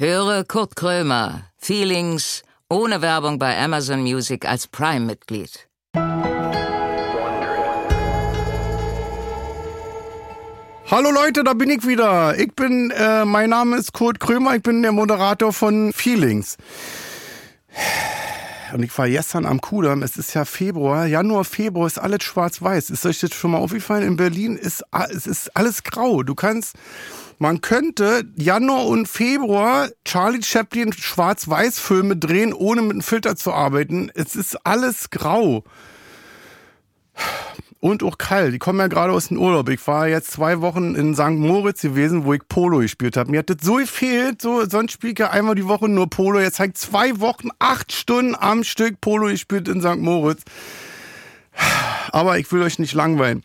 Höre Kurt Krömer, Feelings, ohne Werbung bei Amazon Music als Prime-Mitglied. Hallo Leute, da bin ich wieder. Ich bin, äh, mein Name ist Kurt Krömer, ich bin der Moderator von Feelings. Und ich war gestern am Kudamm, es ist ja Februar, Januar, Februar ist alles schwarz-weiß. Ist euch das schon mal aufgefallen? In Berlin ist, es ist alles grau. Du kannst, man könnte Januar und Februar Charlie Chaplin Schwarz-Weiß-Filme drehen, ohne mit einem Filter zu arbeiten. Es ist alles grau und auch kalt. Ich komme ja gerade aus dem Urlaub. Ich war jetzt zwei Wochen in St. Moritz gewesen, wo ich Polo gespielt habe. Mir hat das so gefehlt. So, sonst spiele ich ja einmal die Woche nur Polo. Jetzt habe ich zwei Wochen, acht Stunden am Stück Polo gespielt in St. Moritz. Aber ich will euch nicht langweilen.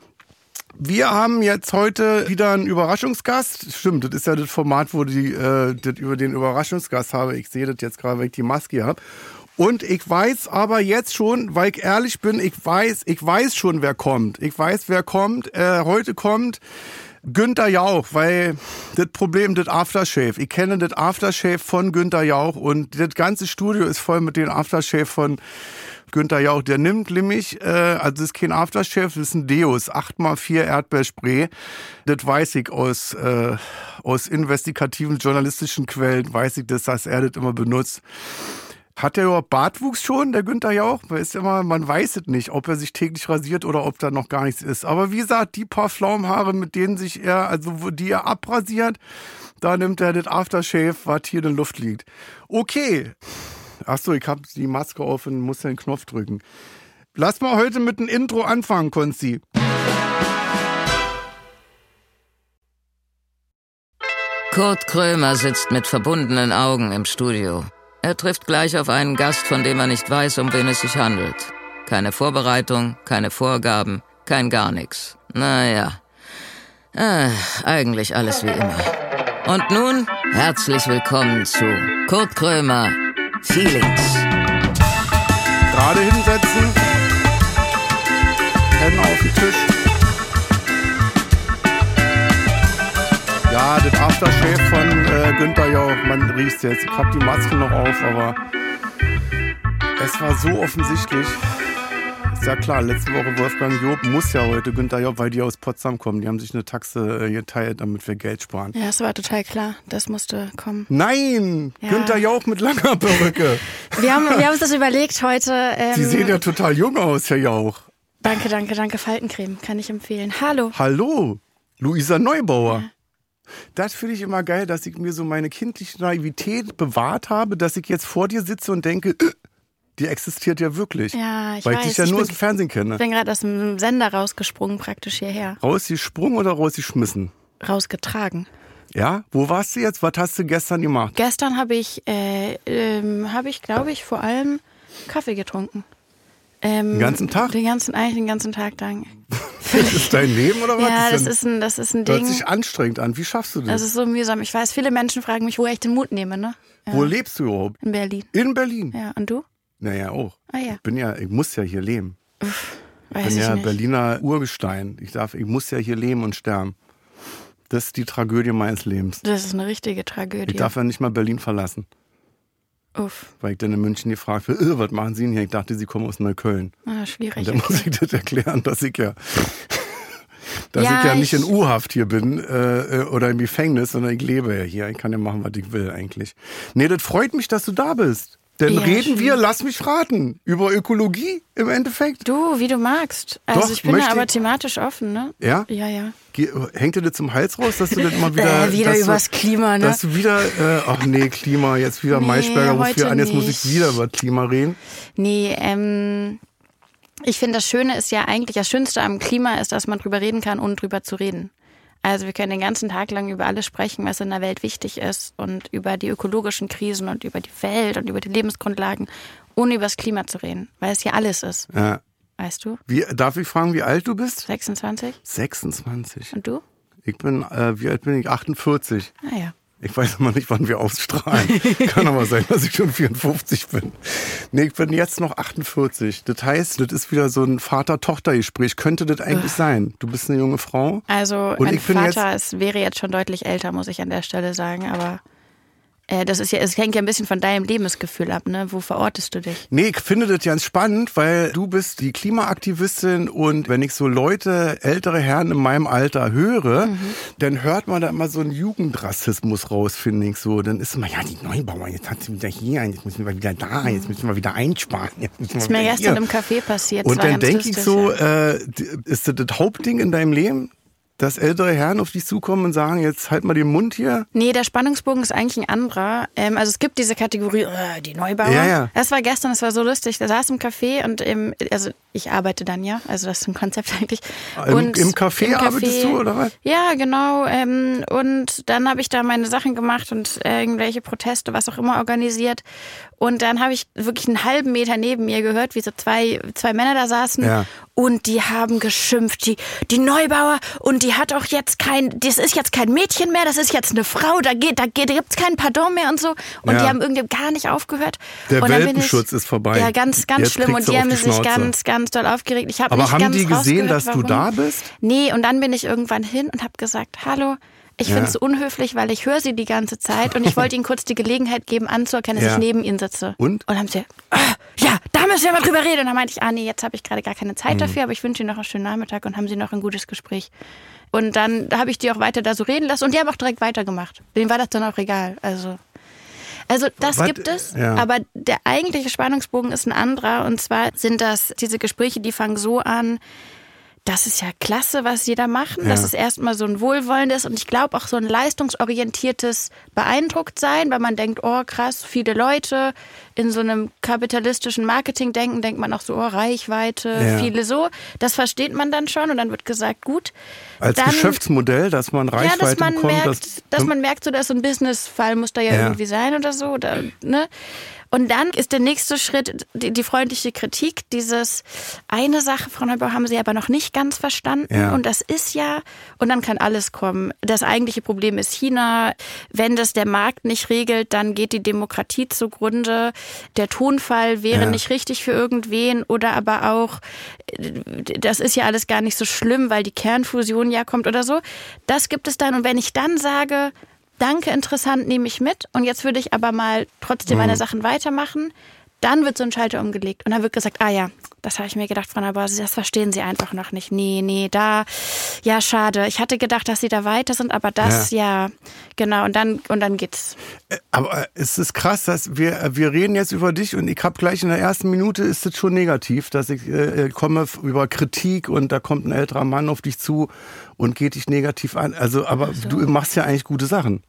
Wir haben jetzt heute wieder einen Überraschungsgast. Stimmt, das ist ja das Format, wo die äh, das über den Überraschungsgast habe. Ich sehe das jetzt gerade, weil ich die Maske habe. Und ich weiß aber jetzt schon, weil ich ehrlich bin, ich weiß, ich weiß schon, wer kommt. Ich weiß, wer kommt. Äh, heute kommt Günther Jauch, weil das Problem, das Aftershave. Ich kenne das Aftershave von Günther Jauch und das ganze Studio ist voll mit dem Aftershave von Günther Jauch. Der nimmt nämlich, äh, also das ist kein Aftershave, das ist ein Deus, 8x4 Erdbeerspray. Das weiß ich aus, äh, aus investigativen journalistischen Quellen, weiß ich das, dass er das immer benutzt. Hat der überhaupt Bartwuchs schon, der Günther Jauch? Weil ist immer, man weiß es nicht, ob er sich täglich rasiert oder ob da noch gar nichts ist. Aber wie gesagt, die paar Pflaumenhaare, mit denen sich er, also die er abrasiert, da nimmt er das Aftershave, was hier in der Luft liegt. Okay. Achso, ich habe die Maske auf und muss den Knopf drücken. Lass mal heute mit dem Intro anfangen, Konzi. Kurt Krömer sitzt mit verbundenen Augen im Studio. Er trifft gleich auf einen Gast, von dem er nicht weiß, um wen es sich handelt. Keine Vorbereitung, keine Vorgaben, kein gar nichts. Naja, äh, eigentlich alles wie immer. Und nun herzlich willkommen zu Kurt Krömer Feelings. Gerade hinsetzen, Hände auf den Tisch. Ja, das Aftershave von äh, Günther Jauch, man riecht jetzt. Ich hab die Maske noch auf, aber es war so offensichtlich. Ist ja klar, letzte Woche Wolfgang Job muss ja heute Günther Job, weil die aus Potsdam kommen. Die haben sich eine Taxe äh, geteilt, damit wir Geld sparen. Ja, das war total klar. Das musste kommen. Nein! Ja. Günther Jauch mit langer Perücke. Wir haben, wir haben uns das überlegt heute. Ähm, Sie sehen ja total jung aus, Herr Jauch. Danke, danke, danke. Faltencreme kann ich empfehlen. Hallo. Hallo, Luisa Neubauer. Das finde ich immer geil, dass ich mir so meine kindliche Naivität bewahrt habe, dass ich jetzt vor dir sitze und denke, äh, die existiert ja wirklich. Ja, ich weil weiß. ich dich ja ich nur bin, aus dem Fernsehen kenne. Ich bin gerade aus dem Sender rausgesprungen, praktisch hierher. Rausgesprungen oder rausgeschmissen? Rausgetragen. Ja? Wo warst du jetzt? Was hast du gestern gemacht? Gestern habe ich, äh, ähm, habe ich, glaube ich, vor allem Kaffee getrunken. Ähm, Den ganzen Tag? Den ganzen, eigentlich den ganzen Tag lang. Das ist dein Leben oder was? ja, das ist ein, das ist ein hört Ding. sich anstrengend an. Wie schaffst du das? Das ist so mühsam. Ich weiß, viele Menschen fragen mich, wo ich den Mut nehme, ne? Ja. Wo lebst du überhaupt? In Berlin. In Berlin? Ja, und du? Naja, auch. Ah ja, Ich bin ja, ich muss ja hier leben. weiß bin ich ja nicht. Berliner Urgestein. Ich darf, ich muss ja hier leben und sterben. Das ist die Tragödie meines Lebens. Das ist eine richtige Tragödie. Ich darf ja nicht mal Berlin verlassen, Uff, weil ich dann in München gefragt wird, äh, was machen Sie denn hier? Ich dachte, Sie kommen aus Neukölln. ah, schwierig. Und dann muss ich das erklären, dass ich ja, dass Ja, ich ja nicht ich- in U-Haft hier bin äh, äh, oder im Gefängnis, sondern ich lebe ja hier. Ich kann ja machen, was ich will eigentlich. Nee, das freut mich, dass du da bist. Denn Ja, reden schön. wir, lass mich raten, über Ökologie im Endeffekt. Du, wie du magst. Also Doch, ich bin da aber thematisch offen, ne? Ja? Ja, ja. Hängt dir das zum Hals raus, dass du das immer wieder. äh, wieder übers du, Klima, ne? Dass du wieder, äh, ach nee, Klima, jetzt wieder Nee, Maischberger ruft wieder an, jetzt muss ich wieder über Klima reden. Nee, ähm, ich finde, das Schöne ist ja eigentlich, das Schönste am Klima ist, dass man drüber reden kann, ohne drüber zu reden. Also wir können den ganzen Tag lang über alles sprechen, was in der Welt wichtig ist und über die ökologischen Krisen und über die Welt und über die Lebensgrundlagen, ohne über das Klima zu reden, weil es hier alles ist, Ja. weißt du? Wie, darf ich fragen, wie alt du bist? 26 26. und du? Ich bin, äh, wie alt bin ich? 48. Ah ja. Ich weiß immer nicht, wann wir ausstrahlen. Kann aber sein, dass ich schon 54 bin. Nee, ich bin jetzt noch 48. Das heißt, das ist wieder so ein Vater-Tochter-Gespräch. Könnte das eigentlich sein? Du bist eine junge Frau. Also Und mein Vater ist, wäre jetzt schon deutlich älter, muss ich an der Stelle sagen, aber das ist ja, es hängt ja ein bisschen von deinem Lebensgefühl ab, ne? Wo verortest du dich? Nee, ich finde das ganz spannend, weil du bist die Klimaaktivistin und wenn ich so Leute, ältere Herren in meinem Alter höre, mhm. dann hört man da immer so einen Jugendrassismus raus, finde ich so. Dann ist immer, ja, die Neubauer, jetzt hat sie wieder hier, jetzt müssen wir wieder da, jetzt müssen wir wieder einsparen. Jetzt ist mir gestern hier. im Café passiert. Und dann denke ich so, äh, ist das das Hauptding in deinem Leben? Dass ältere Herren auf dich zukommen und sagen, jetzt halt mal den Mund hier? Nee, der Spannungsbogen ist eigentlich ein anderer. Ähm, also es gibt diese Kategorie, äh, die Neubauer. Ja, ja. Das war gestern, das war so lustig. Da saß im Café und im, also ich arbeite dann ja, also das ist ein Konzept eigentlich. Und Im, im Café, im Café arbeitest du oder was? Ja, genau. Ähm, und dann habe ich da meine Sachen gemacht und irgendwelche Proteste, was auch immer organisiert. Und dann habe ich wirklich einen halben Meter neben mir gehört, wie so zwei, zwei Männer da saßen. Ja. Und die haben geschimpft, die, die Neubauer. Und die hat auch jetzt kein, das ist jetzt kein Mädchen mehr, das ist jetzt eine Frau. Da geht, da geht, da gibt's keinen Pardon mehr und so. Und ja. die haben irgendwie gar nicht aufgehört. Der Welpenschutz ist vorbei. Ja, ganz, ganz jetzt schlimm. Und die haben sich ganz, ganz doll aufgeregt. Ich hab Aber nicht haben die gesehen, dass warum. du da bist? Nee, und dann bin ich irgendwann hin und habe gesagt, hallo, ich ja. finde es unhöflich, weil ich höre sie die ganze Zeit und ich wollte ihnen kurz die Gelegenheit geben, anzuerkennen, dass ja. ich neben ihnen sitze. Und? Und dann haben sie, oh, ja, da müssen wir mal drüber reden. Und dann meinte ich, ah nee, jetzt habe ich gerade gar keine Zeit mhm. dafür, aber ich wünsche ihnen noch einen schönen Nachmittag und haben sie noch ein gutes Gespräch. Und dann habe ich die auch weiter da so reden lassen und die haben auch direkt weitergemacht. Denen war das dann auch egal. Also also das Was? gibt es, ja. aber der eigentliche Spannungsbogen ist ein anderer. Und zwar sind das diese Gespräche, die fangen so an, das ist ja klasse, was sie da machen. Ja. Das ist erstmal so ein wohlwollendes und ich glaube auch so ein leistungsorientiertes beeindruckt sein, weil man denkt, oh krass, viele Leute in so einem kapitalistischen Marketing denken, denkt man auch so, oh Reichweite, ja. viele so. Das versteht man dann schon und dann wird gesagt, gut. Als dann, Geschäftsmodell, dass man Reichweite ja, dass man bekommt, merkt, dass, dass man merkt, so dass so ein Businessfall muss da ja, ja, irgendwie sein oder so, oder, ne? Und dann ist der nächste Schritt die, die freundliche Kritik. Dieses eine Sache, Frau Neubauer, haben Sie aber noch nicht ganz verstanden. Ja. Und das ist ja, und dann kann alles kommen. Das eigentliche Problem ist China. Wenn das der Markt nicht regelt, dann geht die Demokratie zugrunde. Der Tonfall wäre ja. nicht richtig für irgendwen oder aber auch, das ist ja alles gar nicht so schlimm, weil die Kernfusion ja kommt oder so. Das gibt es dann. Und wenn ich dann sage, danke, interessant, nehme ich mit. Und jetzt würde ich aber mal trotzdem meine mhm. Sachen weitermachen. Dann wird so ein Schalter umgelegt und dann wird gesagt, ah ja, das habe ich mir gedacht, Frau Nabasi, das verstehen Sie einfach noch nicht. Nee, nee, da, ja, schade. Ich hatte gedacht, dass Sie da weiter sind, aber das, ja, ja genau. Und dann, und dann geht's. Äh, aber es ist krass, dass wir, wir reden jetzt über dich und ich habe gleich in der ersten Minute ist es schon negativ, dass ich äh, komme über Kritik und da kommt ein älterer Mann auf dich zu und geht dich negativ an. Also, aber so. du machst ja eigentlich gute Sachen.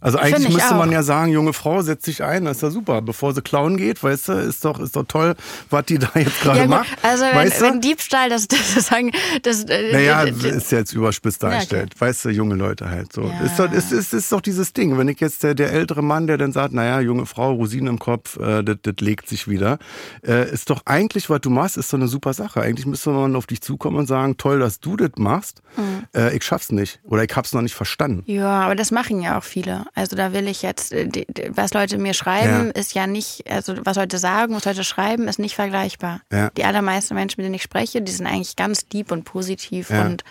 Also eigentlich müsste man ja sagen, junge Frau, setz dich ein, das ist ja super. Bevor sie klauen geht, weißt du, ist doch, ist doch toll, was die da jetzt gerade ja, macht. Also wenn, weißt du? wenn Diebstahl, das, das sagen, das. Äh, naja, das ist jetzt überspitzt dargestellt. Ja, okay. Weißt du, junge Leute halt so. Ja. Ist, doch, ist, ist, ist doch dieses Ding. Wenn ich jetzt der, der ältere Mann, der dann sagt, naja, junge Frau, Rosinen im Kopf, äh, das, das legt sich wieder, äh, ist doch eigentlich, was du machst, ist doch eine super Sache. Eigentlich müsste man auf dich zukommen und sagen, toll, dass du das machst. Mhm. Äh, ich schaff's nicht. Oder ich hab's noch nicht verstanden. Ja, aber das machen ja auch viele. Also da will ich jetzt, äh, was Leute mir schreiben, ja. ist ja nicht, also was Leute sagen, was Leute schreiben, ist nicht vergleichbar. Ja. Die allermeisten Menschen, mit denen ich spreche, die sind eigentlich ganz lieb und positiv ja. und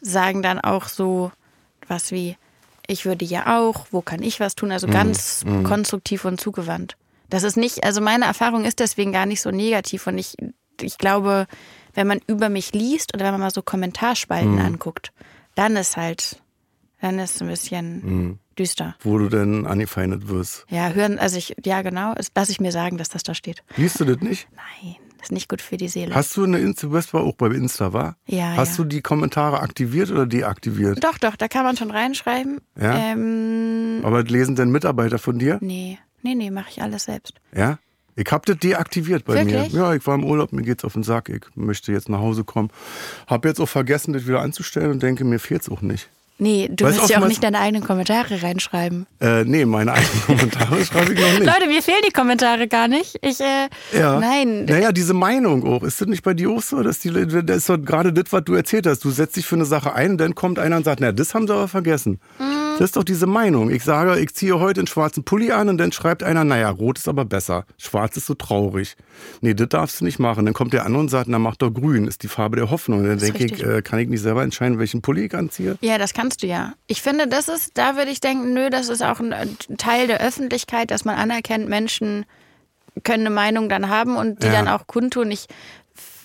sagen dann auch so was wie, ich würde ja auch, wo kann ich was tun? Also mhm. ganz mhm. konstruktiv und zugewandt. Das ist nicht, also meine Erfahrung ist deswegen gar nicht so negativ und ich, ich glaube, wenn man über mich liest oder wenn man mal so Kommentarspalten mhm. anguckt, dann ist halt, dann ist es ein bisschen mhm. Düster. Wo du denn angefeindet wirst. Ja, hören, also ich, ja genau, lass ich mir sagen, dass das da steht. Liest du das nicht? Nein, das ist nicht gut für die Seele. Hast du eine Insta, du auch bei Insta, war? Ja. Hast ja. du die Kommentare aktiviert oder deaktiviert? Doch, doch, da kann man schon reinschreiben. Ja. Ähm, Aber lesen denn Mitarbeiter von dir? Nee, nee, nee, mache ich alles selbst. Ja? Ich hab das deaktiviert bei Wirklich? mir. Ja, ich war im Urlaub, mir geht's auf den Sack. Ich möchte jetzt nach Hause kommen. Hab jetzt auch vergessen, das wieder anzustellen und denke, mir fehlt's auch nicht. Nee, du weißt willst ja auch nicht deine eigenen Kommentare reinschreiben. Äh, nee, meine eigenen Kommentare schreibe ich noch nicht. Leute, mir fehlen die Kommentare gar nicht. Ich, äh, ja. nein. Naja, diese Meinung auch. Ist das nicht bei dir auch so? Dass die, das ist doch gerade das, was du erzählt hast. Du setzt dich für eine Sache ein und dann kommt einer und sagt, na, das haben sie aber vergessen. Mm Das ist doch diese Meinung. Ich sage, ich ziehe heute einen schwarzen Pulli an und dann schreibt einer, naja, rot ist aber besser. Schwarz ist so traurig. Nee, das darfst du nicht machen. Dann kommt der andere und sagt, na mach doch grün, ist die Farbe der Hoffnung. Und dann denke ich, äh, kann ich nicht selber entscheiden, welchen Pulli ich anziehe? Ja, das kannst du ja. Ich finde, das ist, da würde ich denken, nö, das ist auch ein Teil der Öffentlichkeit, dass man anerkennt, Menschen können eine Meinung dann haben und die ja. dann auch kundtun. Ich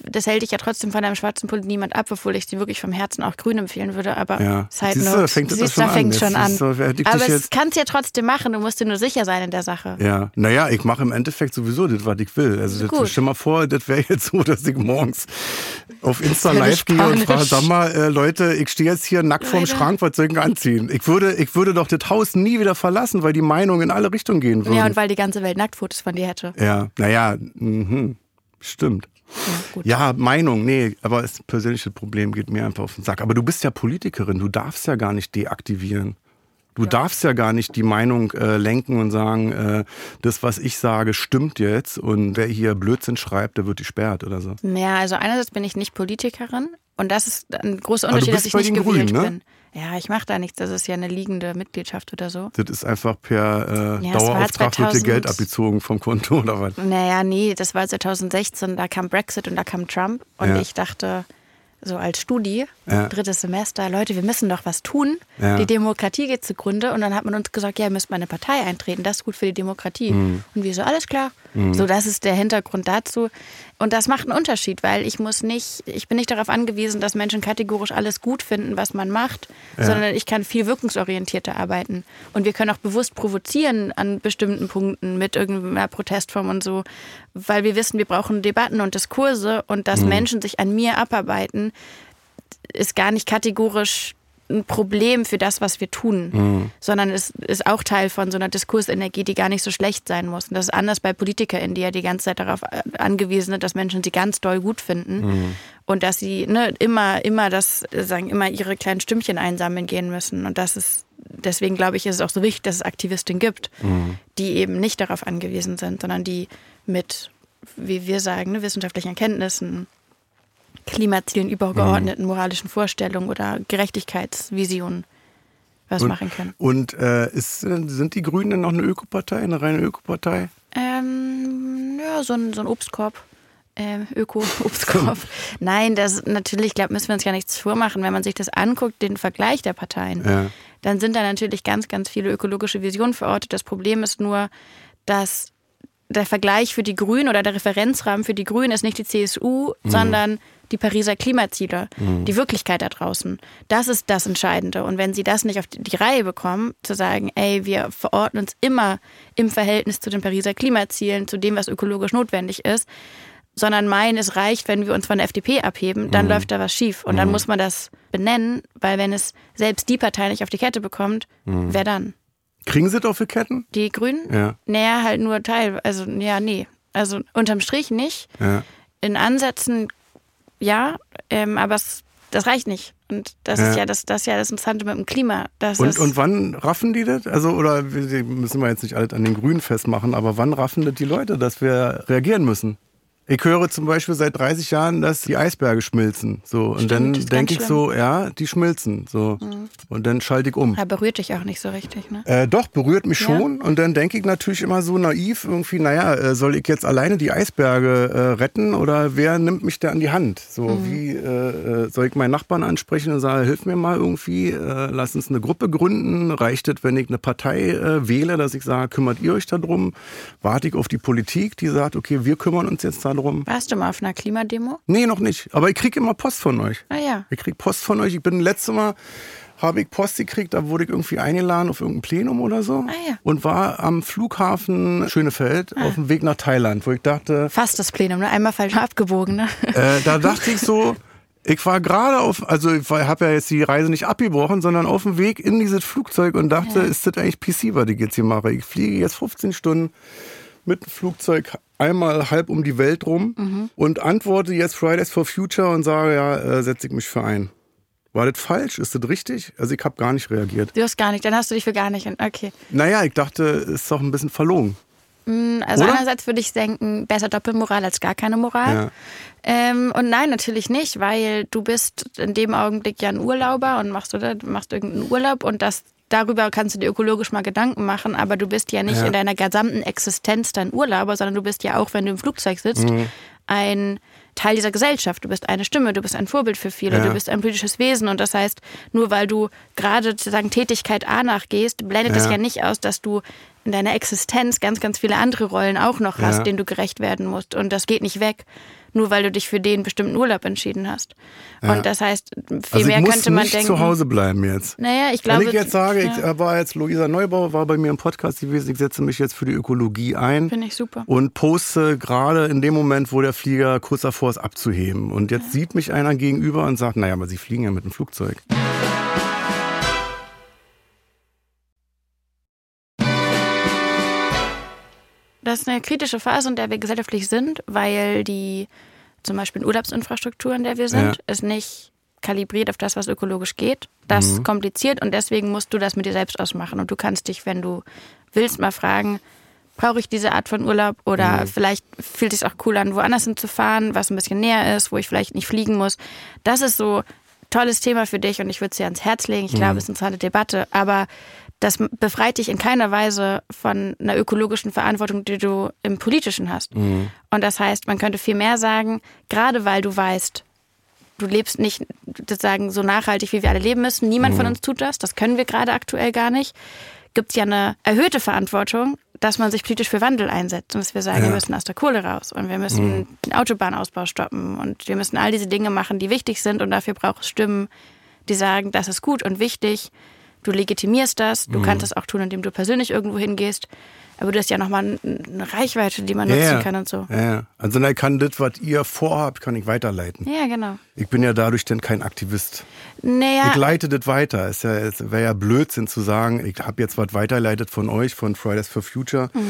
das hält dich ja trotzdem von deinem schwarzen Pulli niemand ab, obwohl ich dir wirklich vom Herzen auch grün empfehlen würde. Aber ja. Side Siehst Note, fängt siehst, da fängt schon an. So, aber es kannst ja trotzdem machen, du musst dir nur sicher sein in der Sache. Ja, naja, ich mache im Endeffekt sowieso das, was ich will. Also das, stell mal vor, das wäre jetzt so, dass ich morgens auf Insta live gehe und frage, sag mal, äh, Leute, ich stehe jetzt hier nackt vorm Schrank, was soll ich anziehen? Ich würde, ich würde doch das Haus nie wieder verlassen, weil die Meinung in alle Richtungen gehen würde. Ja, und weil die ganze Welt Nacktfotos von dir hätte. Ja, naja, mh, stimmt. Ja, ja, Meinung, nee, aber das persönliche Problem geht mir einfach auf den Sack. Aber du bist ja Politikerin, du darfst ja gar nicht deaktivieren. Du ja. darfst ja gar nicht die Meinung äh, lenken und sagen, äh, das, was ich sage, stimmt jetzt und wer hier Blödsinn schreibt, der wird gesperrt oder so. Naja, also einerseits bin ich nicht Politikerin und das ist ein großer Unterschied, dass ich nicht gewählt Grünen, ne? bin. Ja, ich mache da nichts. Das ist ja eine liegende Mitgliedschaft oder so. Das ist einfach per äh, ja, Dauerauftrag wird dir Geld abgezogen vom Konto oder was? Naja, nee, das war 2016. Da kam Brexit und da kam Trump. Und ja. ich dachte, so als Studi, ja. drittes Semester, Leute, wir müssen doch was tun. Ja. Die Demokratie geht zugrunde. Und dann hat man uns gesagt, ja, ihr müsst mal eine Partei eintreten, das ist gut für die Demokratie. Mhm. Und wir so, alles klar. Mhm. So, das ist der Hintergrund dazu. Und das macht einen Unterschied, weil ich muss nicht, ich bin nicht darauf angewiesen, dass Menschen kategorisch alles gut finden, was man macht, ja. sondern ich kann viel wirkungsorientierter arbeiten. Und wir können auch bewusst provozieren an bestimmten Punkten mit irgendeiner Protestform und so, weil wir wissen, wir brauchen Debatten und Diskurse und dass mhm. Menschen sich an mir abarbeiten, ist gar nicht kategorisch ein Problem für das, was wir tun, mhm. sondern es ist auch Teil von so einer Diskursenergie, die gar nicht so schlecht sein muss. Und das ist anders bei PolitikerInnen, die ja die ganze Zeit darauf äh, angewiesen sind, dass Menschen sie ganz doll gut finden mhm. und dass sie ne, immer, immer das, sagen, immer ihre kleinen Stimmchen einsammeln gehen müssen. Und das ist, deswegen glaube ich, ist es auch so wichtig, dass es Aktivistinnen gibt, mhm. die eben nicht darauf angewiesen sind, sondern die mit, wie wir sagen, ne, wissenschaftlichen Erkenntnissen Klimazielen, übergeordneten moralischen Vorstellungen oder Gerechtigkeitsvisionen was und, machen können. Und äh, ist, sind die Grünen denn noch eine Ökopartei, eine reine Ökopartei? Ähm, ja, so ein, so ein Obstkorb. Ähm, Öko-Obstkorb. Nein, das natürlich, glaube müssen wir uns ja nichts vormachen. Wenn man sich das anguckt, den Vergleich der Parteien, ja. dann sind da natürlich ganz, ganz viele ökologische Visionen verortet. Das Problem ist nur, dass der Vergleich für die Grünen oder der Referenzrahmen für die Grünen ist nicht die CSU, mhm. sondern die Pariser Klimaziele, mhm. die Wirklichkeit da draußen. Das ist das Entscheidende. Und wenn sie das nicht auf die Reihe bekommen, zu sagen, ey, wir verorten uns immer im Verhältnis zu den Pariser Klimazielen, zu dem, was ökologisch notwendig ist, sondern meinen, es reicht, wenn wir uns von der FDP abheben, dann mhm. läuft da was schief. Und dann mhm. muss man das benennen, weil wenn es selbst die Partei nicht auf die Kette bekommt, mhm. wer dann? Kriegen sie doch für Ketten? Die Grünen? Ja. Naja, halt nur Teil. Also, ja, nee. Also unterm Strich nicht. Ja. In Ansätzen ja, ähm, aber es, das reicht nicht. Und das ja. ist ja das, das ist ja das Interessante mit dem Klima. und, und wann raffen die das? Also, oder müssen wir jetzt nicht alles an den Grünen festmachen, aber wann raffen das die Leute, dass wir reagieren müssen? Ich höre zum Beispiel seit 30 Jahren, dass die Eisberge schmilzen. So. Und Stimmt, dann denke ich so, ja, die schmilzen. So. Mhm. Und dann schalte ich um. Aber berührt dich auch nicht so richtig, ne? Äh, doch, berührt mich ja. schon. Und dann denke ich natürlich immer so naiv, irgendwie, naja, äh, soll ich jetzt alleine die Eisberge äh, retten oder wer nimmt mich da an die Hand? So, mhm. wie äh, äh, soll ich meinen Nachbarn ansprechen und sagen, hilf mir mal irgendwie, lass uns eine Gruppe gründen. Reicht es, wenn ich eine Partei wähle, dass ich sage, kümmert ihr euch darum? Warte ich auf die Politik, die sagt, okay, wir kümmern uns jetzt darum darum. Warst du mal auf einer Klimademo? Nee, noch nicht. Aber ich kriege immer Post von euch. Ah ja. Ich kriege Post von euch. Ich bin letztes Mal habe ich Post gekriegt, da wurde ich irgendwie eingeladen auf irgendein Plenum oder so ah, ja. und war am Flughafen Schönefeld ah. auf dem Weg nach Thailand, wo ich dachte... Fast das Plenum, ne? einmal falsch abgebogen. Ne? Äh, da dachte ich so, ich war gerade auf, also ich habe ja jetzt die Reise nicht abgebrochen, sondern auf dem Weg in dieses Flugzeug und dachte, ja. ist das eigentlich PC, was ich jetzt hier mache? Ich fliege jetzt 15 Stunden mit dem Flugzeug einmal halb um die Welt rum mhm. und antworte jetzt Fridays for Future und sage, ja, äh, setze ich mich für ein. War das falsch? Ist das richtig? Also ich habe gar nicht reagiert. Du hast gar nicht, dann hast du dich für gar nicht. Okay. Naja, ich dachte, ist doch ein bisschen verlogen. Mm, also Oder? einerseits würde ich denken, besser Doppelmoral als gar keine Moral. Ja. Ähm, und nein, natürlich nicht, weil du bist in dem Augenblick ja ein Urlauber und machst oder machst irgendeinen Urlaub und das darüber kannst du dir ökologisch mal Gedanken machen, aber du bist ja nicht Ja. in deiner gesamten Existenz dein Urlauber, sondern du bist ja auch, wenn du im Flugzeug sitzt, Mhm. ein Teil dieser Gesellschaft. Du bist eine Stimme, du bist ein Vorbild für viele, Ja. du bist ein politisches Wesen und das heißt, nur weil du gerade sozusagen Tätigkeit A nachgehst, blendet es Ja. ja nicht aus, dass du in deiner Existenz ganz, ganz viele andere Rollen auch noch hast, denen du gerecht werden musst und das geht nicht weg, nur weil du dich für den bestimmten Urlaub entschieden hast. Ja. Und das heißt, viel Also mehr ich muss könnte man nicht denken. zu Hause bleiben jetzt. Naja, ich glaube. Wenn ich jetzt sage, ja, ich äh, war jetzt Luisa Neubauer, war bei mir im Podcast gewesen, ich setze mich jetzt für die Ökologie ein Finde ich super. und poste gerade in dem Moment, wo der Flieger kurz davor ist abzuheben. Und jetzt sieht mich einer gegenüber und sagt, naja, aber Sie fliegen ja mit dem Flugzeug. Das ist eine kritische Phase, in der wir gesellschaftlich sind, weil die zum Beispiel Urlaubsinfrastruktur, in der wir sind, Ja. ist nicht kalibriert auf das, was ökologisch geht. Das Mhm. kompliziert und deswegen musst du das mit dir selbst ausmachen. Und du kannst dich, wenn du willst, mal fragen, brauche ich diese Art von Urlaub oder Mhm. vielleicht fühlt es sich auch cool an, woanders hinzufahren, was ein bisschen näher ist, wo ich vielleicht nicht fliegen muss. Das ist so tolles Thema für dich und ich würde es dir ans Herz legen. Ich glaube, es ist eine interessante Debatte, aber das befreit dich in keiner Weise von einer ökologischen Verantwortung, die du im Politischen hast. Und das heißt, man könnte viel mehr sagen, gerade weil du weißt, du lebst nicht sozusagen so nachhaltig, wie wir alle leben müssen. Niemand von uns tut das. Das können wir gerade aktuell gar nicht. Gibt es ja eine erhöhte Verantwortung, dass man sich politisch für Wandel einsetzt und dass wir sagen, Ja. wir müssen aus der Kohle raus und wir müssen den Autobahnausbau stoppen und wir müssen all diese Dinge machen, die wichtig sind und dafür braucht es Stimmen, die sagen, das ist gut und wichtig. Du legitimierst das, du kannst das auch tun, indem du persönlich irgendwo hingehst. Aber du hast ja nochmal eine Reichweite, die man nutzen ja, kann und so. Ja. Also ich kann das, was ihr vorhabt, kann ich weiterleiten. Ja, genau. Ich bin ja dadurch dann kein Aktivist. Naja, Ich leite das weiter. Es, ja, es wäre ja Blödsinn zu sagen, ich habe jetzt was weiterleitet von euch, von Fridays for Future Mhm.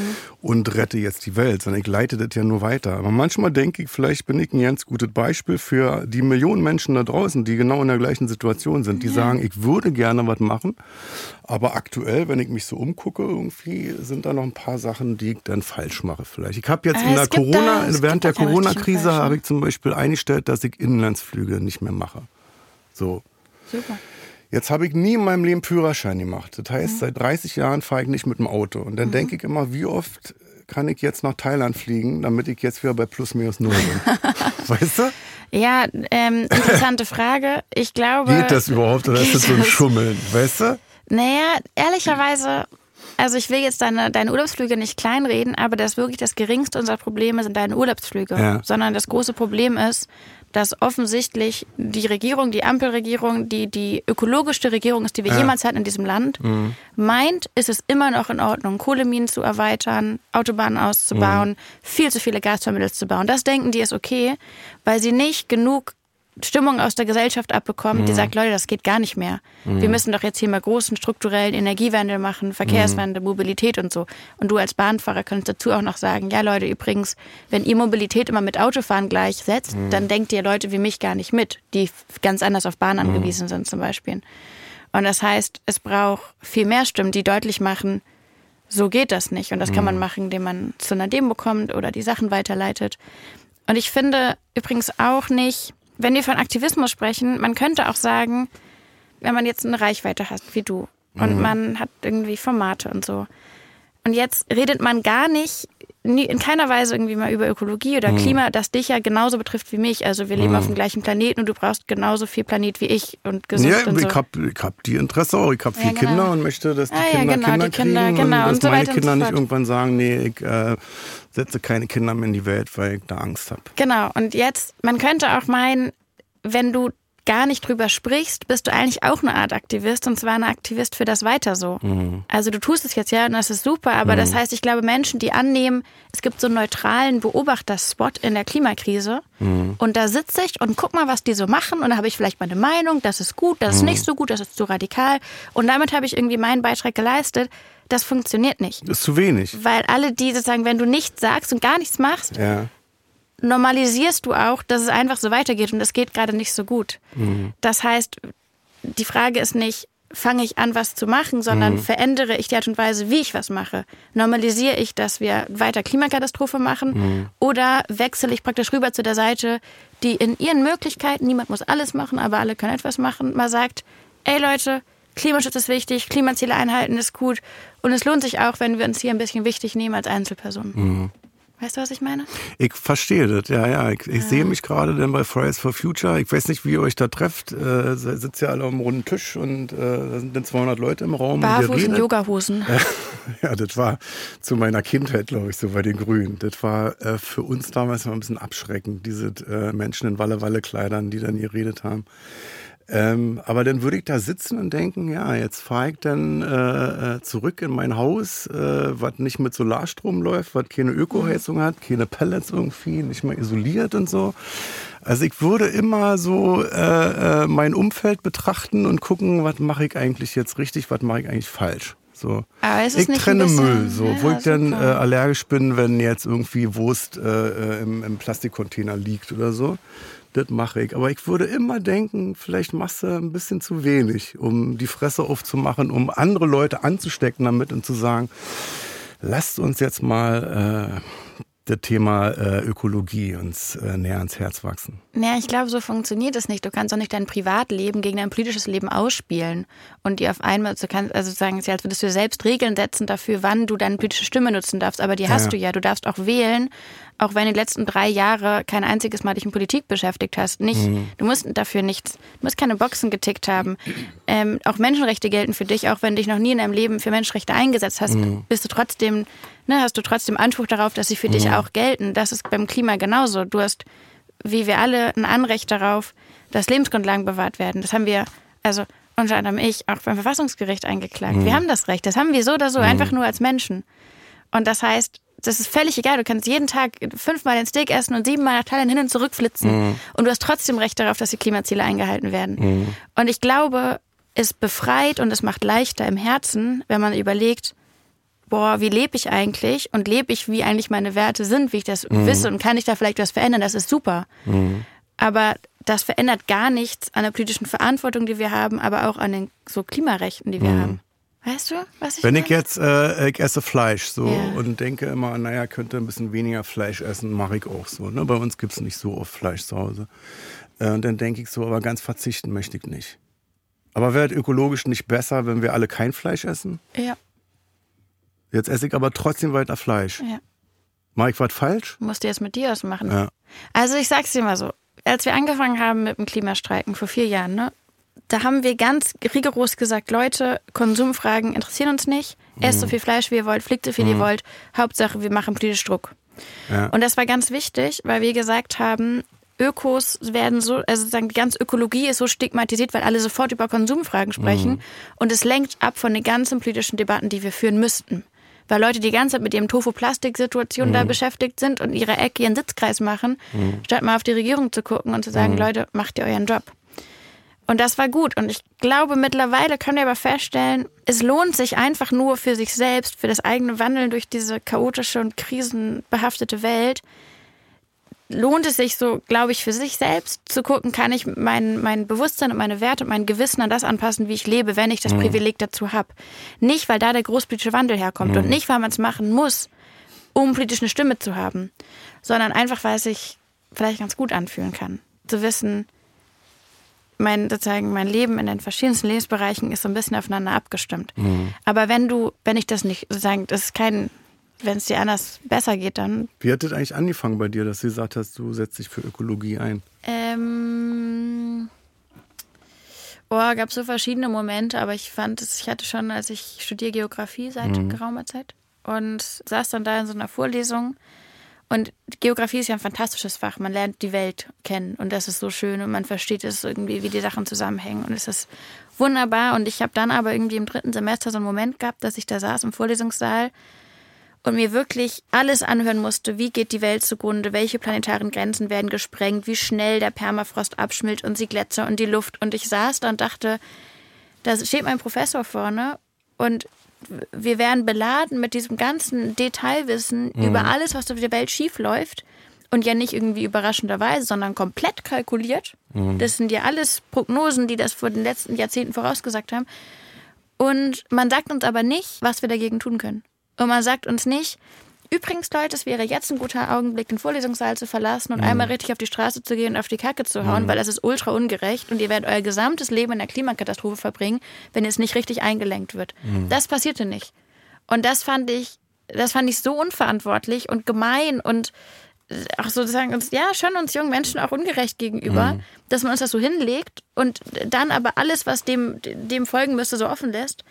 und rette jetzt die Welt, sondern ich leite das ja nur weiter. Aber manchmal denke ich, vielleicht bin ich ein ganz gutes Beispiel für die Millionen Menschen da draußen, die genau in der gleichen Situation sind, die sagen, ich würde gerne was machen, aber aktuell, wenn ich mich so umgucke, irgendwie sind da noch ein paar Sachen, die ich dann falsch mache vielleicht. Ich habe jetzt Ah, in der Corona, da- während der Corona-Krise habe ich zum Beispiel eingestellt, dass ich Inlandsflüge nicht mehr mache. So. Super. Jetzt habe ich nie in meinem Leben Führerschein gemacht. Das heißt, seit 30 Jahren fahre ich nicht mit dem Auto. Und dann denke ich immer, wie oft kann ich jetzt nach Thailand fliegen, damit ich jetzt wieder bei plus minus null bin. weißt du? Ja, ähm, interessante Frage. Ich glaube. Geht das überhaupt oder ist das so ein? Schummeln? Weißt du? Naja, ehrlicherweise, also ich will jetzt deine, deine Urlaubsflüge nicht kleinreden, aber das wirklich das geringste unserer Probleme sind deine Urlaubsflüge. Ja. Sondern das große Problem ist, dass offensichtlich die Regierung, die Ampelregierung, die die ökologischste Regierung ist, die wir Ja. jemals hatten in diesem Land, meint, ist es immer noch in Ordnung, Kohleminen zu erweitern, Autobahnen auszubauen, viel zu viele Gasterminals zu bauen. Das denken die ist okay, weil sie nicht genug Stimmung aus der Gesellschaft abbekommen, die sagt, Leute, das geht gar nicht mehr. Wir müssen doch jetzt hier mal großen strukturellen Energiewandel machen, Verkehrswandel, Mobilität und so. Und du als Bahnfahrer könntest dazu auch noch sagen, ja Leute, übrigens, wenn ihr Mobilität immer mit Autofahren gleichsetzt, dann denkt ihr Leute wie mich gar nicht mit, die ganz anders auf Bahn angewiesen sind zum Beispiel. Und das heißt, es braucht viel mehr Stimmen, die deutlich machen, so geht das nicht. Und das kann man machen, indem man zu einer Demo kommt oder die Sachen weiterleitet. Und ich finde übrigens auch nicht, wenn wir von Aktivismus sprechen, man könnte auch sagen, wenn man jetzt eine Reichweite hat wie du und man hat irgendwie Formate und so. Und jetzt redet man gar nicht, nie, in keiner Weise irgendwie mal über Ökologie oder Klima, das dich ja genauso betrifft wie mich. Also wir leben auf dem gleichen Planeten und du brauchst genauso viel Planet wie ich und gesund Ja, und so. ich habe hab die Interesse auch. Ich habe Ja, vier genau. Kinder und möchte, dass die Ah, ja, Kinder genau, Kinder die Kinder, kriegen genau, und dass und so meine Kinder so nicht irgendwann sagen, nee, ich äh, setze keine Kinder mehr in die Welt, weil ich da Angst habe. Genau, und jetzt, man könnte auch meinen, wenn du gar nicht drüber sprichst, bist du eigentlich auch eine Art Aktivist und zwar eine Aktivist für das Weiter so. Also du tust es jetzt ja und das ist super, aber das heißt, ich glaube, Menschen, die annehmen, es gibt so einen neutralen Beobachterspot in der Klimakrise und da sitze ich und guck mal, was die so machen und da habe ich vielleicht meine Meinung, das ist gut, das ist nicht so gut, das ist zu radikal und damit habe ich irgendwie meinen Beitrag geleistet. Das funktioniert nicht. Das ist zu wenig. Weil alle, die sozusagen, wenn du nichts sagst und gar nichts machst, Ja. Normalisierst du auch, dass es einfach so weitergeht und es geht gerade nicht so gut. Das heißt, die Frage ist nicht, fange ich an, was zu machen, sondern verändere ich die Art und Weise, wie ich was mache. Normalisiere ich, dass wir weiter Klimakatastrophe machen oder wechsle ich praktisch rüber zu der Seite, die in ihren Möglichkeiten, niemand muss alles machen, aber alle können etwas machen, mal sagt, ey Leute, Klimaschutz ist wichtig, Klimaziele einhalten ist gut. Und es lohnt sich auch, wenn wir uns hier ein bisschen wichtig nehmen als Einzelpersonen. Mhm. Weißt du, was ich meine? Ich verstehe das, ja, ja. Ich, ich ja. sehe mich gerade dann bei Fridays for Future. Ich weiß nicht, wie ihr euch da trefft. Äh, sitzt ja alle am runden Tisch und äh, da sind dann 200 Leute im Raum. Barfuß und Yogahosen. ja, das war zu meiner Kindheit, glaube ich, so bei den Grünen. Das war äh, für uns damals mal ein bisschen abschreckend, diese äh, Menschen in Walle-Walle-Kleidern, die dann geredet haben. Ähm, aber dann würde ich da sitzen und denken, ja, jetzt fahre ich dann äh, äh, zurück in mein Haus, äh, was nicht mit Solarstrom läuft, was keine Ökoheizung hat, keine Pellets irgendwie, nicht mehr isoliert und so. Also ich würde immer so äh, äh, mein Umfeld betrachten und gucken, was mache ich eigentlich jetzt richtig, was mache ich eigentlich falsch. So. ich trenne Müll, so, ja, wo ich dann äh, allergisch bin, wenn jetzt irgendwie Wurst äh, äh im, im Plastikcontainer liegt oder so das mache ich. Aber ich würde immer denken, vielleicht machst du ein bisschen zu wenig, um die Fresse aufzumachen, um andere Leute anzustecken damit und zu sagen, lasst uns jetzt mal äh, das Thema äh, Ökologie uns äh, näher ans Herz wachsen. Ja, ich glaube, so funktioniert es nicht. Du kannst doch nicht dein Privatleben gegen dein politisches Leben ausspielen und dir auf einmal, du kannst, also sagen, es ist ja, als würdest du selbst Regeln setzen dafür, wann du deine politische Stimme nutzen darfst. Aber die hast ja. du ja. Du darfst auch wählen, auch wenn du die letzten drei Jahre kein einziges Mal dich in Politik beschäftigt hast. Nicht, mhm. Du musst dafür nichts, du musst keine Boxen getickt haben. Ähm, auch Menschenrechte gelten für dich, auch wenn du dich noch nie in deinem Leben für Menschenrechte eingesetzt hast, mhm. bist du trotzdem, ne, hast du trotzdem Anspruch darauf, dass sie für mhm. dich auch gelten. Das ist beim Klima genauso. Du hast, wie wir alle, ein Anrecht darauf, dass Lebensgrundlagen bewahrt werden. Das haben wir, also unter anderem ich, auch beim Verfassungsgericht eingeklagt. Wir mhm. haben das Recht. Das haben wir so oder so, mhm. einfach nur als Menschen. Und das heißt, das ist völlig egal. Du kannst jeden Tag fünfmal den Steak essen und siebenmal nach Thailand hin und zurück flitzen. Mhm. Und du hast trotzdem Recht darauf, dass die Klimaziele eingehalten werden. Mhm. Und ich glaube, es befreit und es macht leichter im Herzen, wenn man überlegt, boah, wie lebe ich eigentlich? Und lebe ich, wie eigentlich meine Werte sind, wie ich das mhm. wisse und kann ich da vielleicht was verändern? Das ist super. Mhm. Aber das verändert gar nichts an der politischen Verantwortung, die wir haben, aber auch an den so Klimarechten, die wir mhm. haben. Weißt du, was ich Wenn meine? ich jetzt, äh, ich esse Fleisch so yeah. und denke immer, naja, könnte ein bisschen weniger Fleisch essen, mache ich auch so. Ne? Bei uns gibt es nicht so oft Fleisch zu Hause. Äh, und dann denke ich so, aber ganz verzichten möchte ich nicht. Aber wäre es ökologisch nicht besser, wenn wir alle kein Fleisch essen? Ja. Jetzt esse ich aber trotzdem weiter Fleisch. Ja. Mache ich was falsch? Musst du jetzt mit dir ausmachen. Ja. Also ich sag's dir mal so, als wir angefangen haben mit dem Klimastreiken vor vier Jahren, ne, da haben wir ganz rigoros gesagt, Leute, Konsumfragen interessieren uns nicht. Esst so mhm. viel Fleisch, wie ihr wollt, fliegt so viel, mhm. ihr wollt. Hauptsache, wir machen politisch Druck. Ja. Und das war ganz wichtig, weil wir gesagt haben, Ökos werden so, also sozusagen die ganze Ökologie ist so stigmatisiert, weil alle sofort über Konsumfragen sprechen. Mhm. Und es lenkt ab von den ganzen politischen Debatten, die wir führen müssten. Weil Leute die ganze Zeit mit ihrem Tofu-Plastik-Situation mhm. da beschäftigt sind und ihre Ecke ihren Sitzkreis machen, mhm. statt mal auf die Regierung zu gucken und zu sagen, mhm. Leute, macht ihr euren Job. Und das war gut. Und ich glaube, mittlerweile können wir aber feststellen, es lohnt sich einfach nur für sich selbst, für das eigene Wandeln durch diese chaotische und krisenbehaftete Welt, lohnt es sich so, glaube ich, für sich selbst zu gucken, kann ich mein, mein Bewusstsein und meine Werte und mein Gewissen an das anpassen, wie ich lebe, wenn ich das mhm. Privileg dazu habe. Nicht, weil da der großpolitische Wandel herkommt mhm. und nicht, weil man es machen muss, um politisch eine Stimme zu haben, sondern einfach, weil es sich vielleicht ganz gut anfühlen kann. Zu wissen, mein, sozusagen mein Leben in den verschiedensten Lebensbereichen ist so ein bisschen aufeinander abgestimmt. Mhm. Aber wenn du, wenn ich das nicht, sozusagen, das ist kein, wenn es dir anders besser geht, dann. Wie hat das eigentlich angefangen bei dir, dass du gesagt hast, du setzt dich für Ökologie ein? Ähm. Oh, gab so verschiedene Momente, aber ich fand es, ich hatte schon, als ich studiere Geografie seit mhm. geraumer Zeit und saß dann da in so einer Vorlesung und Geografie ist ja ein fantastisches Fach. Man lernt die Welt kennen und das ist so schön und man versteht es irgendwie, wie die Sachen zusammenhängen und es ist wunderbar. Und ich habe dann aber irgendwie im dritten Semester so einen Moment gehabt, dass ich da saß im Vorlesungssaal und mir wirklich alles anhören musste, wie geht die Welt zugrunde, welche planetaren Grenzen werden gesprengt, wie schnell der Permafrost abschmilzt und die Gletscher und die Luft. Und ich saß da und dachte, da steht mein Professor vorne und wir werden beladen mit diesem ganzen Detailwissen mhm. über alles, was auf der Welt schiefläuft. Und ja nicht irgendwie überraschenderweise, sondern komplett kalkuliert. Mhm. Das sind ja alles Prognosen, die das vor den letzten Jahrzehnten vorausgesagt haben. Und man sagt uns aber nicht, was wir dagegen tun können. Und man sagt uns nicht, Übrigens, Leute, es wäre jetzt ein guter Augenblick, den Vorlesungssaal zu verlassen und mhm. einmal richtig auf die Straße zu gehen und auf die Kacke zu hauen, mhm. weil das ist ultra ungerecht und ihr werdet euer gesamtes Leben in der Klimakatastrophe verbringen, wenn es nicht richtig eingelenkt wird. Mhm. Das passierte nicht. Und das fand ich, das fand ich so unverantwortlich und gemein und auch sozusagen uns, ja, schon uns jungen Menschen auch ungerecht gegenüber, mhm. dass man uns das so hinlegt und dann aber alles, was dem, dem folgen müsste, so offen lässt,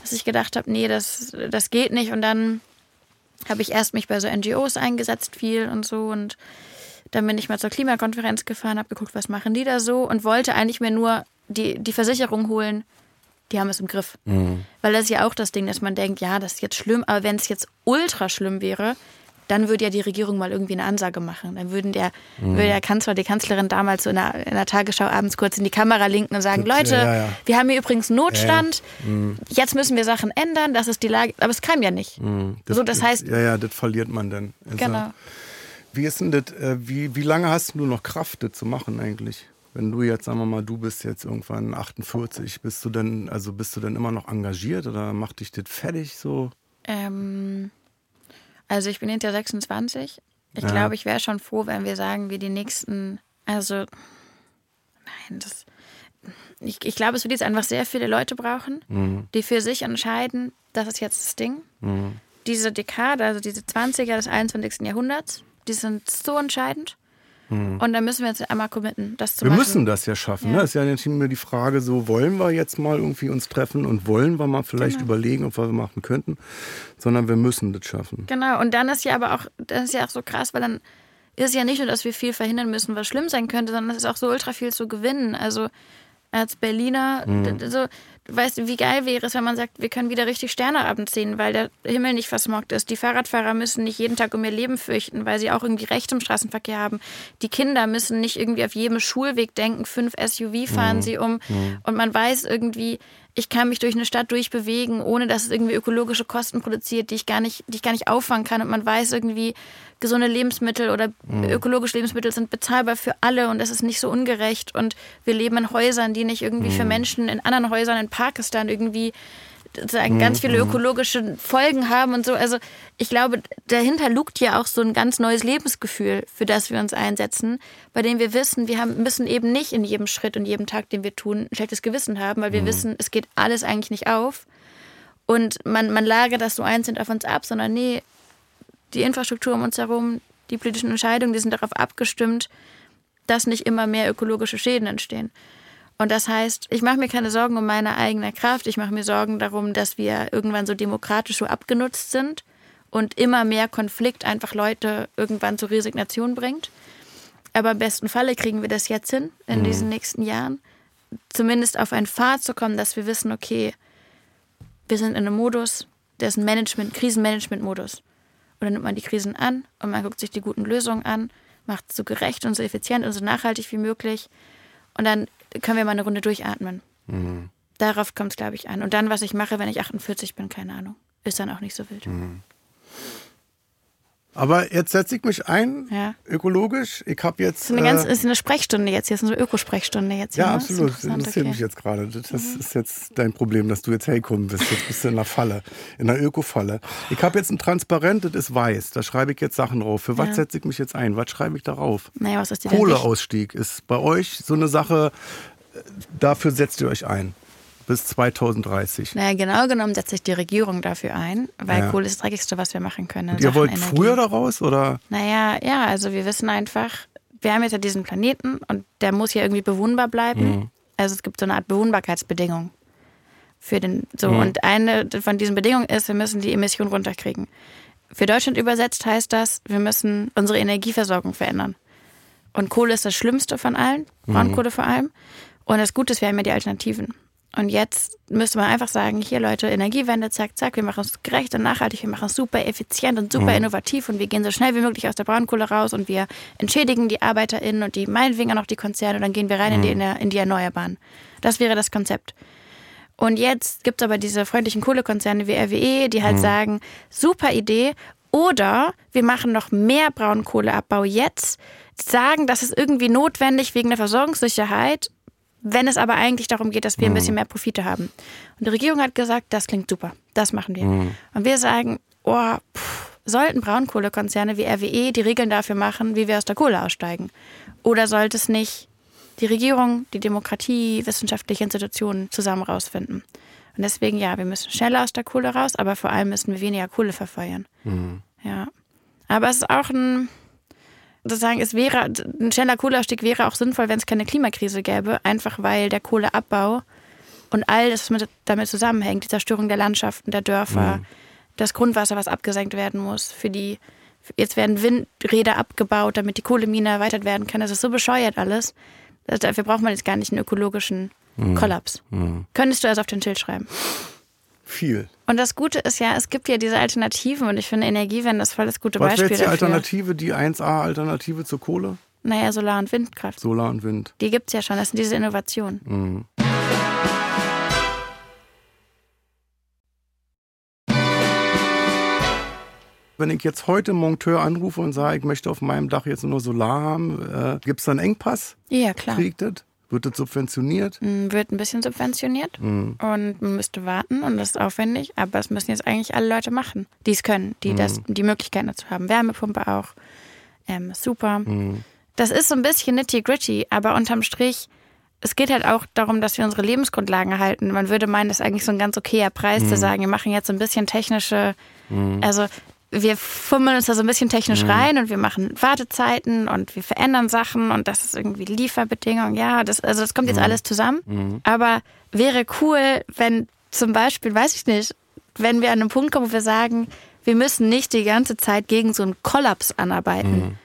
dass ich gedacht habe, nee, das, das geht nicht. Und dann habe ich erst mich bei so NGOs eingesetzt viel und so und dann bin ich mal zur Klimakonferenz gefahren, habe geguckt, was machen die da so und wollte eigentlich mir nur die, die Versicherung holen, die haben es im Griff. Mhm. Weil das ist ja auch das Ding, dass man denkt, ja, das ist jetzt schlimm, aber wenn es jetzt ultra schlimm wäre, dann würde ja die Regierung mal irgendwie eine Ansage machen. Dann würden der, mhm. würde der Kanzler, die Kanzlerin damals so in der, in der, Tagesschau abends kurz in die Kamera linken und sagen, Leute, ja, ja. wir haben hier übrigens Notstand, mhm. jetzt müssen wir Sachen ändern, das ist die Lage. Aber es kam ja nicht. Mhm. Das, so, das heißt. Ja, ja, das verliert man dann. Also, genau. Wie ist denn das, äh, wie, wie lange hast du noch Kraft, das zu machen eigentlich? Wenn du jetzt, sagen wir mal, du bist jetzt irgendwann 48, bist du denn, also bist du denn immer noch engagiert oder macht dich das fertig so? Ähm, also ich bin hinter 26. Ich ja. glaube, ich wäre schon froh, wenn wir sagen, wir die nächsten, also nein, das. Ich, ich glaube, es wird jetzt einfach sehr viele Leute brauchen, mhm. die für sich entscheiden, das ist jetzt das Ding. Mhm. Diese Dekade, also diese 20er des 21. Jahrhunderts, die sind so entscheidend. Mhm. Und da müssen wir jetzt einmal committen, das zu wir machen. Wir müssen das ja schaffen. Ja. Ne? Das ist ja nicht nur die Frage, so wollen wir jetzt mal irgendwie uns treffen und wollen wir mal vielleicht genau. überlegen, ob wir das machen könnten, sondern wir müssen das schaffen. Genau. Und dann ist ja aber auch, das ist ja auch so krass, weil dann ist es ja nicht nur, dass wir viel verhindern müssen, was schlimm sein könnte, sondern es ist auch so ultra viel zu gewinnen. Also als Berliner, mhm. so, weißt du, wie geil wäre es, wenn man sagt, wir können wieder richtig Sterneabend sehen, weil der Himmel nicht versmoggt ist. Die Fahrradfahrer müssen nicht jeden Tag um ihr Leben fürchten, weil sie auch irgendwie Recht im Straßenverkehr haben. Die Kinder müssen nicht irgendwie auf jedem Schulweg denken, fünf SUV fahren mhm. sie um. Mhm. Und man weiß irgendwie, ich kann mich durch eine Stadt durchbewegen, ohne dass es irgendwie ökologische Kosten produziert, die ich gar nicht, die ich gar nicht auffangen kann. Und man weiß irgendwie, gesunde Lebensmittel oder mhm. ökologische Lebensmittel sind bezahlbar für alle und es ist nicht so ungerecht. Und wir leben in Häusern, die nicht irgendwie mhm. für Menschen in anderen Häusern in Pakistan irgendwie sagen, ganz viele mhm. ökologische Folgen haben und so. Also ich glaube, dahinter lugt ja auch so ein ganz neues Lebensgefühl, für das wir uns einsetzen, bei dem wir wissen, wir haben, müssen eben nicht in jedem Schritt und jedem Tag, den wir tun, ein schlechtes Gewissen haben, weil wir mhm. wissen, es geht alles eigentlich nicht auf. Und man, man lagert das so einzeln auf uns ab, sondern nee, die Infrastruktur um uns herum, die politischen Entscheidungen, die sind darauf abgestimmt, dass nicht immer mehr ökologische Schäden entstehen. Und das heißt, ich mache mir keine Sorgen um meine eigene Kraft. Ich mache mir Sorgen darum, dass wir irgendwann so demokratisch so abgenutzt sind und immer mehr Konflikt einfach Leute irgendwann zur Resignation bringt. Aber im besten Falle kriegen wir das jetzt hin, in mhm. diesen nächsten Jahren. Zumindest auf einen Pfad zu kommen, dass wir wissen, okay, wir sind in einem Modus, der ist ein Management, Krisenmanagement-Modus. Und dann nimmt man die Krisen an und man guckt sich die guten Lösungen an, macht es so gerecht und so effizient und so nachhaltig wie möglich. Und dann können wir mal eine Runde durchatmen. Mhm. Darauf kommt es, glaube ich, an. Und dann, was ich mache, wenn ich 48 bin, keine Ahnung. Ist dann auch nicht so wild. Mhm. Aber jetzt setze ich mich ein, ja. ökologisch. Ich habe jetzt. Das ist eine, ganz, äh, ist eine Sprechstunde jetzt. Hier ist eine Ökosprechstunde jetzt. Ja, ne? absolut. Das interessiert okay. mich jetzt gerade. Das mhm. ist jetzt dein Problem, dass du jetzt hergekommen bist. Jetzt bist du in einer Falle, in einer Ökofalle. Ich habe jetzt ein Transparent, das ist weiß. Da schreibe ich jetzt Sachen drauf. Für was ja. setze ich mich jetzt ein? Was schreibe ich darauf? Naja, was ist die Kohleausstieg ist bei euch so eine Sache. Dafür setzt ihr euch ein bis 2030. Naja, genau genommen setzt sich die Regierung dafür ein, weil ja. Kohle ist das Dreckigste, was wir machen können. Und ihr wollt Energie. früher daraus, oder? Naja, ja, also wir wissen einfach, wir haben jetzt ja diesen Planeten und der muss ja irgendwie bewohnbar bleiben. Mhm. Also es gibt so eine Art Bewohnbarkeitsbedingung für den, so. Mhm. Und eine von diesen Bedingungen ist, wir müssen die Emissionen runterkriegen. Für Deutschland übersetzt heißt das, wir müssen unsere Energieversorgung verändern. Und Kohle ist das Schlimmste von allen, Braunkohle mhm. vor allem. Und das Gute ist, wir haben ja die Alternativen. Und jetzt müsste man einfach sagen, hier Leute, Energiewende, zack, zack, wir machen es gerecht und nachhaltig, wir machen es super effizient und super mhm. innovativ und wir gehen so schnell wie möglich aus der Braunkohle raus und wir entschädigen die ArbeiterInnen und die meinetwegen auch noch die Konzerne und dann gehen wir rein mhm. in, die, in die Erneuerbaren. Das wäre das Konzept. Und jetzt gibt es aber diese freundlichen Kohlekonzerne wie RWE, die halt mhm. sagen, super Idee, oder wir machen noch mehr Braunkohleabbau jetzt, sagen, das ist irgendwie notwendig wegen der Versorgungssicherheit wenn es aber eigentlich darum geht, dass wir ein bisschen mhm. mehr Profite haben. Und die Regierung hat gesagt, das klingt super, das machen wir. Mhm. Und wir sagen, oh, pff, sollten Braunkohlekonzerne wie RWE die Regeln dafür machen, wie wir aus der Kohle aussteigen? Oder sollte es nicht die Regierung, die Demokratie, wissenschaftliche Institutionen zusammen rausfinden? Und deswegen, ja, wir müssen schneller aus der Kohle raus, aber vor allem müssen wir weniger Kohle verfeuern. Mhm. Ja. Aber es ist auch ein, sozusagen, es wäre, ein schneller Kohleausstieg wäre auch sinnvoll, wenn es keine Klimakrise gäbe, einfach weil der Kohleabbau und all das, was damit zusammenhängt, die Zerstörung der Landschaften, der Dörfer, mhm. das Grundwasser, was abgesenkt werden muss, für die, jetzt werden Windräder abgebaut, damit die Kohlemine erweitert werden kann. Das ist so bescheuert alles. Dafür braucht man jetzt gar nicht einen ökologischen mhm. Kollaps. Mhm. Könntest du das auf den Schild schreiben? Viel. Und das Gute ist ja, es gibt ja diese Alternativen und ich finde Energiewende das voll das gute Was Beispiel. Was wäre jetzt die Alternative, die 1A-Alternative zur Kohle? Naja, Solar- und Windkraft. Solar und Wind. Die gibt es ja schon, das sind diese Innovationen. Mhm. Wenn ich jetzt heute Monteur anrufe und sage, ich möchte auf meinem Dach jetzt nur Solar haben, äh, gibt es dann Engpass? Ja, klar. Kriegt das? Wird das subventioniert? Mm, wird ein bisschen subventioniert mhm. und man müsste warten und das ist aufwendig, aber es müssen jetzt eigentlich alle Leute machen, die es können, die mhm. das, die Möglichkeiten dazu haben. Wärmepumpe auch, ähm, super. Mhm. Das ist so ein bisschen nitty-gritty, aber unterm Strich, es geht halt auch darum, dass wir unsere Lebensgrundlagen erhalten. Man würde meinen, das ist eigentlich so ein ganz okayer Preis zu mhm. sagen, wir machen jetzt so ein bisschen technische, mhm. also wir fummeln uns da so ein bisschen technisch mhm. rein und wir machen Wartezeiten und wir verändern Sachen und das ist irgendwie Lieferbedingungen. Ja, das, also das kommt jetzt mhm. alles zusammen. Mhm. Aber wäre cool, wenn zum Beispiel, weiß ich nicht, wenn wir an einen Punkt kommen, wo wir sagen, wir müssen nicht die ganze Zeit gegen so einen Kollaps anarbeiten.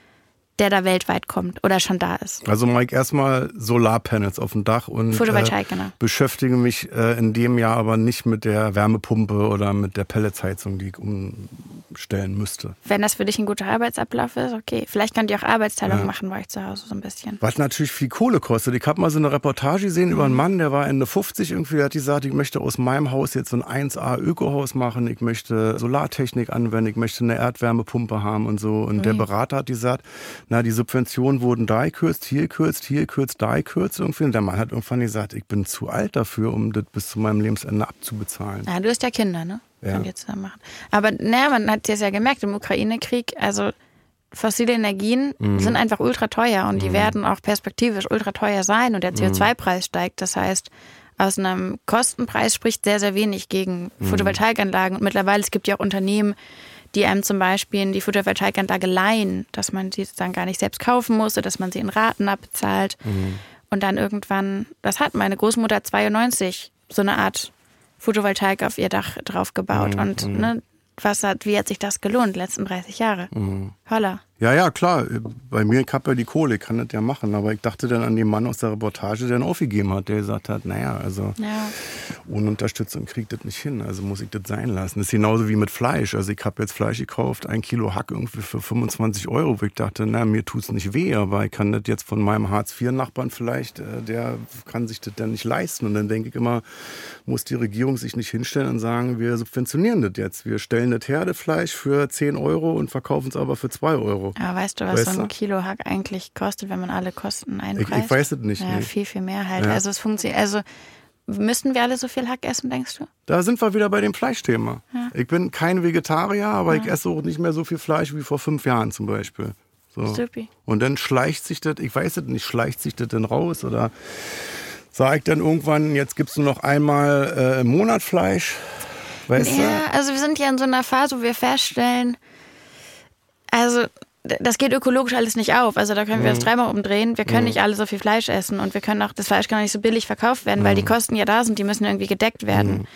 Mhm der da weltweit kommt oder schon da ist. Also Mike, erstmal Solarpanels auf dem Dach und Photovoltaik, äh, genau. beschäftige mich äh, in dem Jahr aber nicht mit der Wärmepumpe oder mit der Pelletsheizung, die ich umstellen müsste. Wenn das für dich ein guter Arbeitsablauf ist, okay. Vielleicht könnt ihr auch Arbeitsteilung ja. machen bei euch zu Hause so ein bisschen. Was natürlich viel Kohle kostet. Ich habe mal so eine Reportage gesehen mhm. über einen Mann, der war Ende 50 irgendwie, der hat gesagt, ich möchte aus meinem Haus jetzt so ein 1A Ökohaus machen, ich möchte Solartechnik anwenden, ich möchte eine Erdwärmepumpe haben und so. Und mhm. der Berater hat gesagt, na, die Subventionen wurden da gekürzt, hier gekürzt, hier gekürzt, da gekürzt irgendwie. Und der Mann hat irgendwann gesagt, ich bin zu alt dafür, um das bis zu meinem Lebensende abzubezahlen. Ja, du hast ja Kinder, ne? Ja. Könnt ihr zusammen machen. Aber naja, man hat jetzt ja gemerkt, im Ukraine-Krieg, also fossile Energien mhm. sind einfach ultra teuer und die mhm. werden auch perspektivisch ultra teuer sein und der mhm. CO2-Preis steigt. Das heißt, aus einem Kostenpreis spricht sehr, sehr wenig gegen mhm. Photovoltaikanlagen. Und mittlerweile, es gibt ja auch Unternehmen, die einem zum Beispiel in die Photovoltaikanlage leihen, dass man sie dann gar nicht selbst kaufen muss, dass man sie in Raten abbezahlt. Mhm. Und dann irgendwann, das hat meine Großmutter 92, so eine Art Photovoltaik auf ihr Dach drauf gebaut. Mhm. Und ne, was hat, wie hat sich das gelohnt, letzten 30 Jahre? Mhm. Holla. Ja, ja, klar. Bei mir, ich habe ja die Kohle, ich kann das ja machen. Aber ich dachte dann an den Mann aus der Reportage, der einen aufgegeben hat, der gesagt hat, naja, also ja. ohne Unterstützung kriegt das nicht hin. Also muss ich das sein lassen. Das ist genauso wie mit Fleisch. Also ich habe jetzt Fleisch gekauft, ein Kilo Hack irgendwie für 25 Euro. Wo ich dachte, na, mir tut es nicht weh, aber ich kann das jetzt von meinem Hartz-IV-Nachbarn vielleicht, äh, der kann sich das dann nicht leisten. Und dann denke ich immer, muss die Regierung sich nicht hinstellen und sagen, wir subventionieren das jetzt. Wir stellen das Herdefleisch für 10 Euro und verkaufen es aber für 2 Euro. Aber weißt du, was weißt so ein Kilo Hack eigentlich kostet, wenn man alle Kosten einpreist? Ich, ich weiß es nicht. Ja, nee. viel, viel mehr halt. Ja. Also es funktioniert, also müssten wir alle so viel Hack essen, denkst du? Da sind wir wieder bei dem Fleischthema. Ja. Ich bin kein Vegetarier, aber ich esse auch nicht mehr so viel Fleisch wie vor fünf Jahren zum Beispiel. So. Und dann schleicht sich das, ich weiß es nicht, schleicht sich das denn raus oder sage ich dann irgendwann, jetzt gibst du noch einmal äh, im Monat Fleisch? Weißt ja, du? also wir sind ja in so einer Phase, wo wir feststellen, also das geht ökologisch alles nicht auf. Also da können wir mhm. das dreimal umdrehen. Wir können mhm. nicht alle so viel Fleisch essen und wir können auch, das Fleisch kann auch nicht so billig verkauft werden, mhm. weil die mhm. Kosten ja da sind, die müssen irgendwie gedeckt werden. Mhm.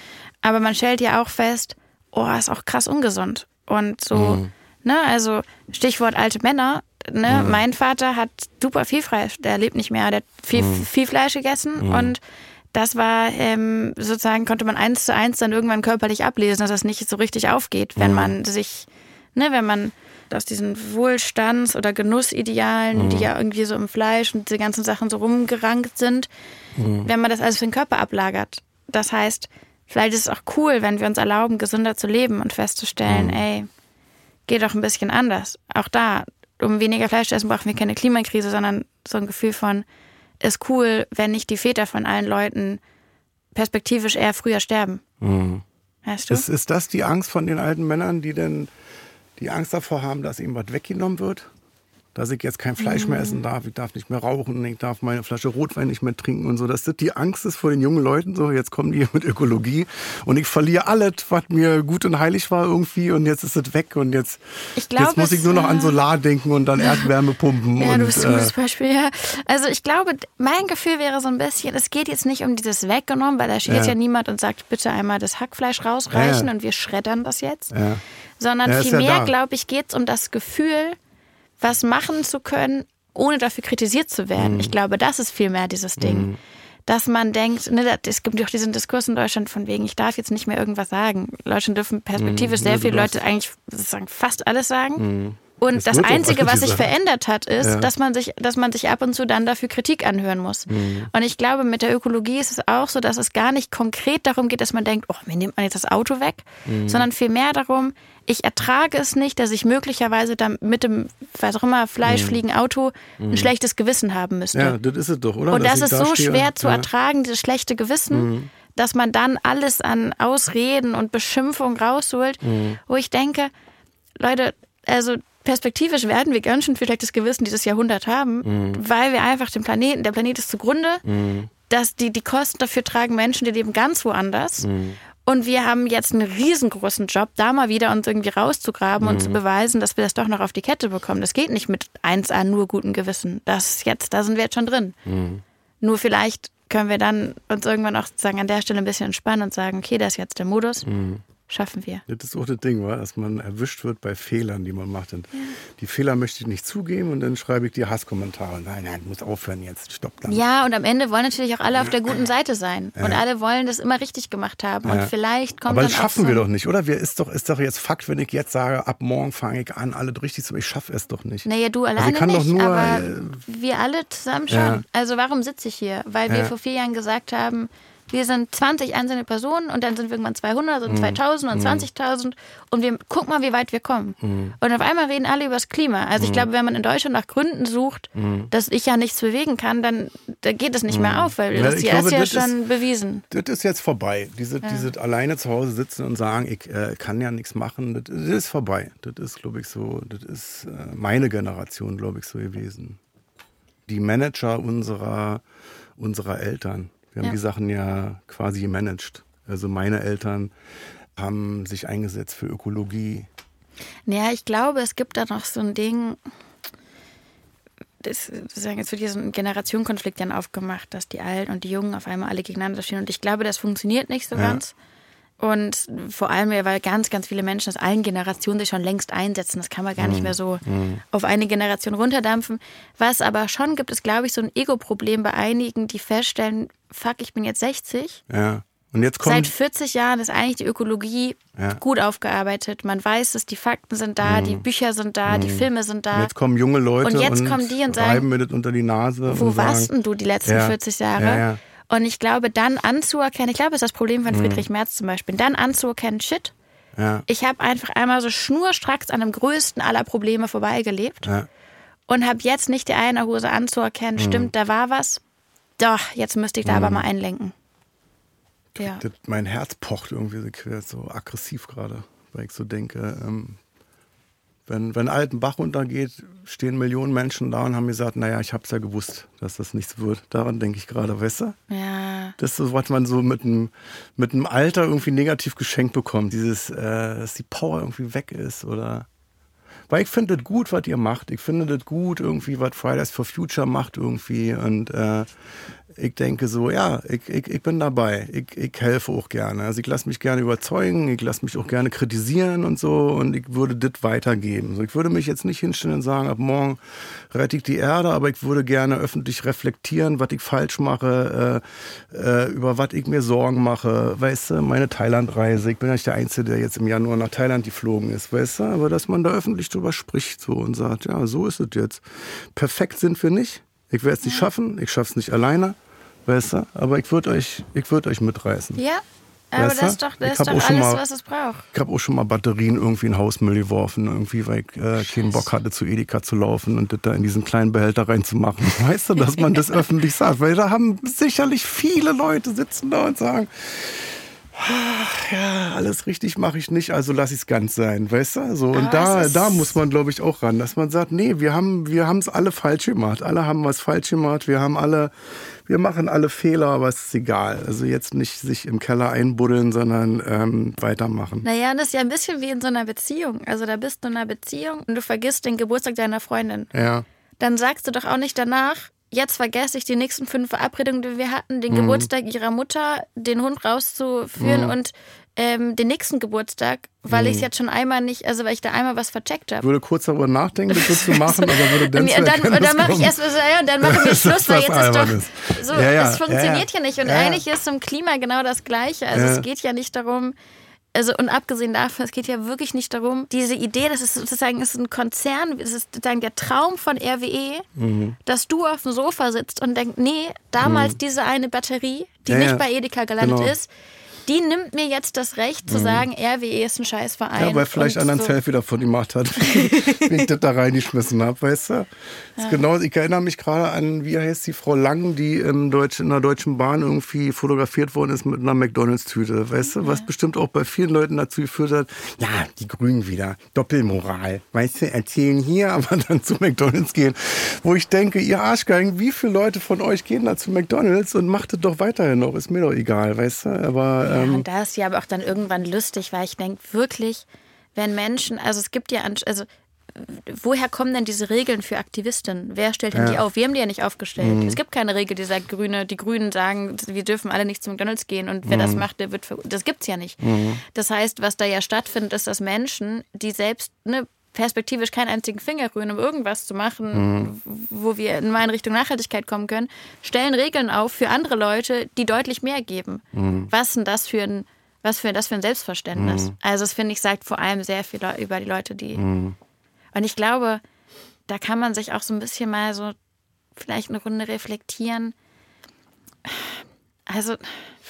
Aber man stellt ja auch fest, oh, ist auch krass ungesund. Und so, mhm. ne, also Stichwort alte Männer, ne, mein Vater hat super viel Fleisch, der lebt nicht mehr, der hat viel, viel Fleisch gegessen und das war ähm, sozusagen, konnte man eins zu eins dann irgendwann körperlich ablesen, dass das nicht so richtig aufgeht, wenn man sich, ne, wenn man aus diesen Wohlstands- oder Genussidealen, mhm. die ja irgendwie so im Fleisch und diese ganzen Sachen so rumgerankt sind, mhm. wenn man das alles für den Körper ablagert. Das heißt, vielleicht ist es auch cool, wenn wir uns erlauben, gesünder zu leben und festzustellen, mhm. ey, geht doch ein bisschen anders. Auch da, um weniger Fleisch zu essen, brauchen wir keine Klimakrise, sondern so ein Gefühl von, ist cool, wenn nicht die Väter von allen Leuten perspektivisch eher früher sterben. Mhm. Weißt du? Ist, ist das die Angst von den alten Männern, die denn die Angst davor haben, dass ihm was weggenommen wird dass ich jetzt kein Fleisch mehr essen darf, ich darf nicht mehr rauchen, ich darf meine Flasche Rotwein nicht mehr trinken und so. Das die Angst ist vor den jungen Leuten, so jetzt kommen die hier mit Ökologie und ich verliere alles, was mir gut und heilig war irgendwie und jetzt ist es weg und jetzt, glaub, jetzt muss ich nur noch an Solar denken und dann Erdwärme pumpen. Ja, und, du bist ein gutes äh, Beispiel, ja. Also ich glaube, mein Gefühl wäre so ein bisschen, es geht jetzt nicht um dieses weggenommen, weil da steht ja, ja niemand und sagt, bitte einmal das Hackfleisch rausreichen ja. und wir schreddern das jetzt. Ja. Sondern vielmehr, glaube ich, geht es um das Gefühl, was machen zu können, ohne dafür kritisiert zu werden. Mhm. Ich glaube, das ist vielmehr dieses Ding. Mhm. Dass man denkt, ne, es gibt auch diesen Diskurs in Deutschland von wegen, ich darf jetzt nicht mehr irgendwas sagen. Leute dürfen perspektivisch mhm. sehr viele Leute eigentlich sozusagen fast alles sagen. Und es das Einzige, was sich verändert hat, ist, ja. dass man sich, dass man sich ab und zu dann dafür Kritik anhören muss. Mhm. Und ich glaube, mit der Ökologie ist es auch so, dass es gar nicht konkret darum geht, dass man denkt, oh, mir nimmt man jetzt das Auto weg, mhm. sondern vielmehr darum, ich ertrage es nicht, dass ich möglicherweise dann mit dem, was auch immer, Fleischfliegen mhm. Auto ein mhm. schlechtes Gewissen haben müsste. Ja, das ist es doch, oder? Und dass das ist da so schwer zu ja. ertragen, dieses schlechte Gewissen, mhm. dass man dann alles an Ausreden und Beschimpfung rausholt, mhm. wo ich denke, Leute, also perspektivisch werden wir ganz schön viel schlechtes Gewissen dieses Jahrhundert haben, mhm. weil wir einfach den Planeten, der Planet ist zugrunde, mhm. dass die, die Kosten dafür tragen Menschen, die leben ganz woanders. Mhm. Und wir haben jetzt einen riesengroßen Job, da mal wieder uns irgendwie rauszugraben und zu mhm. beweisen, dass wir das doch noch auf die Kette bekommen. Das geht nicht mit 1A nur gutem Gewissen. Das jetzt, da sind wir jetzt schon drin. Mhm. Nur vielleicht können wir dann uns irgendwann auch sagen, an der Stelle ein bisschen entspannen und sagen, okay, das ist jetzt der Modus. Mhm schaffen wir. Das ist auch das Ding, dass man erwischt wird bei Fehlern, die man macht. Und ja. Die Fehler möchte ich nicht zugeben und dann schreibe ich dir Hasskommentare. Nein, nein, muss aufhören jetzt, stopp dann. Ja, und am Ende wollen natürlich auch alle auf der guten Seite sein. Ja. Und alle wollen das immer richtig gemacht haben. Ja. Und vielleicht kommt Aber das schaffen wir doch nicht, oder? Wir ist doch, ist doch jetzt Fakt, wenn ich jetzt sage, ab morgen fange ich an, alle richtig zu. Ich schaffe es doch nicht. Naja, du also alleine also nicht, nur, aber äh, wir alle zusammen schon. Also warum sitze ich hier? Weil wir vor vier Jahren gesagt haben, wir sind 20 einzelne Personen und dann sind wir irgendwann 200 und 2000 mhm. und 20.000 mhm. und wir guck mal, wie weit wir kommen. Mhm. Und auf einmal reden alle über das Klima. Also ich mhm. glaube, wenn man in Deutschland nach Gründen sucht, mhm. dass ich ja nichts bewegen kann, dann da geht es nicht mehr mhm. auf, weil ja, das glaube, ist ja schon ist, bewiesen. Das ist jetzt vorbei. Diese, ja. diese alleine zu Hause sitzen und sagen, ich äh, kann ja nichts machen, das, das, ist vorbei. Das ist, glaube ich, so, das ist äh, meine Generation, glaube ich, so gewesen. Die Manager unserer, unserer Eltern. Wir haben ja. die Sachen ja quasi gemanagt. Also meine Eltern haben sich eingesetzt für Ökologie. Naja, ich glaube, es gibt da noch so ein Ding, das, jetzt wird hier so ein Generationenkonflikt dann aufgemacht, dass die Alten und die Jungen auf einmal alle gegeneinander stehen. Und ich glaube, das funktioniert nicht so ja. ganz. Und vor allem, weil ganz, ganz viele Menschen aus allen Generationen sich schon längst einsetzen. Das kann man gar nicht mhm. mehr so mhm. auf eine Generation runterdampfen. Was aber schon gibt, ist, glaube ich, so ein Ego-Problem bei einigen, die feststellen, fuck, ich bin jetzt 60. Ja. Und jetzt kommt Seit 40 Jahren ist eigentlich die Ökologie ja. gut aufgearbeitet. Man weiß es, die Fakten sind da, mhm. die Bücher sind da, mhm. die Filme sind da. Und jetzt kommen junge Leute und jetzt und kommen die und sagen, mir das unter die Nase. Wo warst denn du die letzten ja. 40 Jahre? Ja, und ich glaube, dann anzuerkennen, ich glaube, das ist das Problem von mhm. Friedrich Merz zum Beispiel, dann anzuerkennen, shit, ja. ich habe einfach einmal so schnurstracks an dem größten aller Probleme vorbeigelebt ja. und habe jetzt nicht die eine Hose anzuerkennen, mhm. stimmt, da war was, doch, jetzt müsste ich da mhm. aber mal einlenken. Ja. Mein Herz pocht irgendwie so aggressiv gerade, weil ich so denke, ähm, wenn, wenn Alten Bach runtergeht, stehen Millionen Menschen da und haben gesagt, naja, ich hab's ja gewusst, dass das nichts wird. Daran denke ich gerade, weißt du? Ja. Das ist, was man so mit einem mit einem Alter irgendwie negativ geschenkt bekommt. Dieses, äh, dass die Power irgendwie weg ist oder weil ich finde das gut, was ihr macht. Ich finde das gut, irgendwie, was Fridays for Future macht irgendwie. Und äh, ich denke so, ja, ich, ich, ich bin dabei. Ich, ich helfe auch gerne. Also ich lasse mich gerne überzeugen, ich lasse mich auch gerne kritisieren und so und ich würde das weitergeben. So, ich würde mich jetzt nicht hinstellen und sagen, ab morgen rette ich die Erde, aber ich würde gerne öffentlich reflektieren, was ich falsch mache, äh, äh, über was ich mir Sorgen mache. Weißt du, meine Thailandreise. Ich bin ja nicht der Einzige, der jetzt im Januar nach Thailand geflogen ist, weißt du, aber dass man da öffentlich drüber spricht so und sagt, ja, so ist es jetzt. Perfekt sind wir nicht. Ich werde es nicht schaffen, ich schaffe es nicht alleine, weißt du? Aber ich würde euch, würd euch mitreißen. Ja, aber weißt das ist doch, das ist doch alles, mal, was es braucht. Ich habe auch schon mal Batterien irgendwie in Hausmüll geworfen, irgendwie, weil ich äh, keinen Bock hatte, zu Edeka zu laufen und das da in diesen kleinen Behälter reinzumachen. Weißt du, dass man das öffentlich sagt? Weil da haben sicherlich viele Leute sitzen da und sagen, ach ja, alles richtig mache ich nicht, also lass ich es ganz sein, weißt du? So, und Aber da, da muss man, glaube ich, auch ran, dass man sagt, nee, wir haben wir es alle falsch gemacht. Alle haben was falsch gemacht, wir haben alle, wir machen alle Fehler, aber es ist egal. Also jetzt nicht sich im Keller einbuddeln, sondern ähm, weitermachen. Naja, das ist ja ein bisschen wie in so einer Beziehung. Also da bist du in einer Beziehung und du vergisst den Geburtstag deiner Freundin. Ja. Dann sagst du doch auch nicht danach, jetzt vergesse ich die nächsten fünf Verabredungen, die wir hatten, den Geburtstag ihrer Mutter, den Hund rauszuführen und ähm, den nächsten Geburtstag, weil ich es jetzt schon einmal nicht, also weil ich da einmal was vercheckt habe. Würde kurz darüber nachdenken, das so zu machen, aber würde dann Und dann, und dann mache ich kommen, erst mal so, ja, und dann machen wir dass Schluss, das weil jetzt ist doch ist. so, Ja, ja, es funktioniert ja, ja, nicht. Und eigentlich ist zum Klima genau das Gleiche. Also es geht ja nicht darum, also und abgesehen davon, es geht ja wirklich nicht darum, diese Idee, das ist sozusagen ist ein Konzern, es ist sozusagen der Traum von RWE, Mhm. dass du auf dem Sofa sitzt und denkst, nee, damals diese eine Batterie, die Ja, nicht ja. bei Edeka gelandet Genau. ist, die nimmt mir jetzt das Recht zu sagen, RWE ist ein Scheißverein. Ja, weil vielleicht einer ein so. Selfie davon gemacht hat, wie ich das da reingeschmissen habe, weißt du? Ist genau, ich erinnere mich gerade an, wie heißt die Frau Lang, die im Deutsch, in der Deutschen Bahn irgendwie fotografiert worden ist mit einer McDonalds-Tüte, weißt du? Was bestimmt auch bei vielen Leuten dazu geführt hat, ja, die Grünen wieder, Doppelmoral, weißt du, erzählen hier, aber dann zu McDonalds gehen. Wo ich denke, ihr Arschgeigen, wie viele Leute von euch gehen da zu McDonalds und macht es doch weiterhin noch, ist mir doch egal, weißt du? Aber Ja, ähm, und da ist ja aber auch dann irgendwann lustig, weil ich denke, wirklich, wenn Menschen, also es gibt ja, also woher kommen denn diese Regeln für Aktivistinnen? Wer stellt denn die auf? Wir haben die ja nicht aufgestellt. Mhm. Es gibt keine Regel, die sagt, Grüne, die Grünen sagen, wir dürfen alle nicht zu McDonalds gehen und wer Mhm. das macht, der wird ver Das gibt's ja nicht. Das heißt, was da ja stattfindet, ist, dass Menschen, die selbst ne, perspektivisch keinen einzigen Finger rühren, um irgendwas zu machen, wo wir in meine Richtung Nachhaltigkeit kommen können, stellen Regeln auf für andere Leute, die deutlich mehr geben. Was denn das für ein, was für das für ein Selbstverständnis? Also das finde ich sagt vor allem sehr viel über die Leute, die und ich glaube, da kann man sich auch so ein bisschen mal so vielleicht eine Runde reflektieren. Also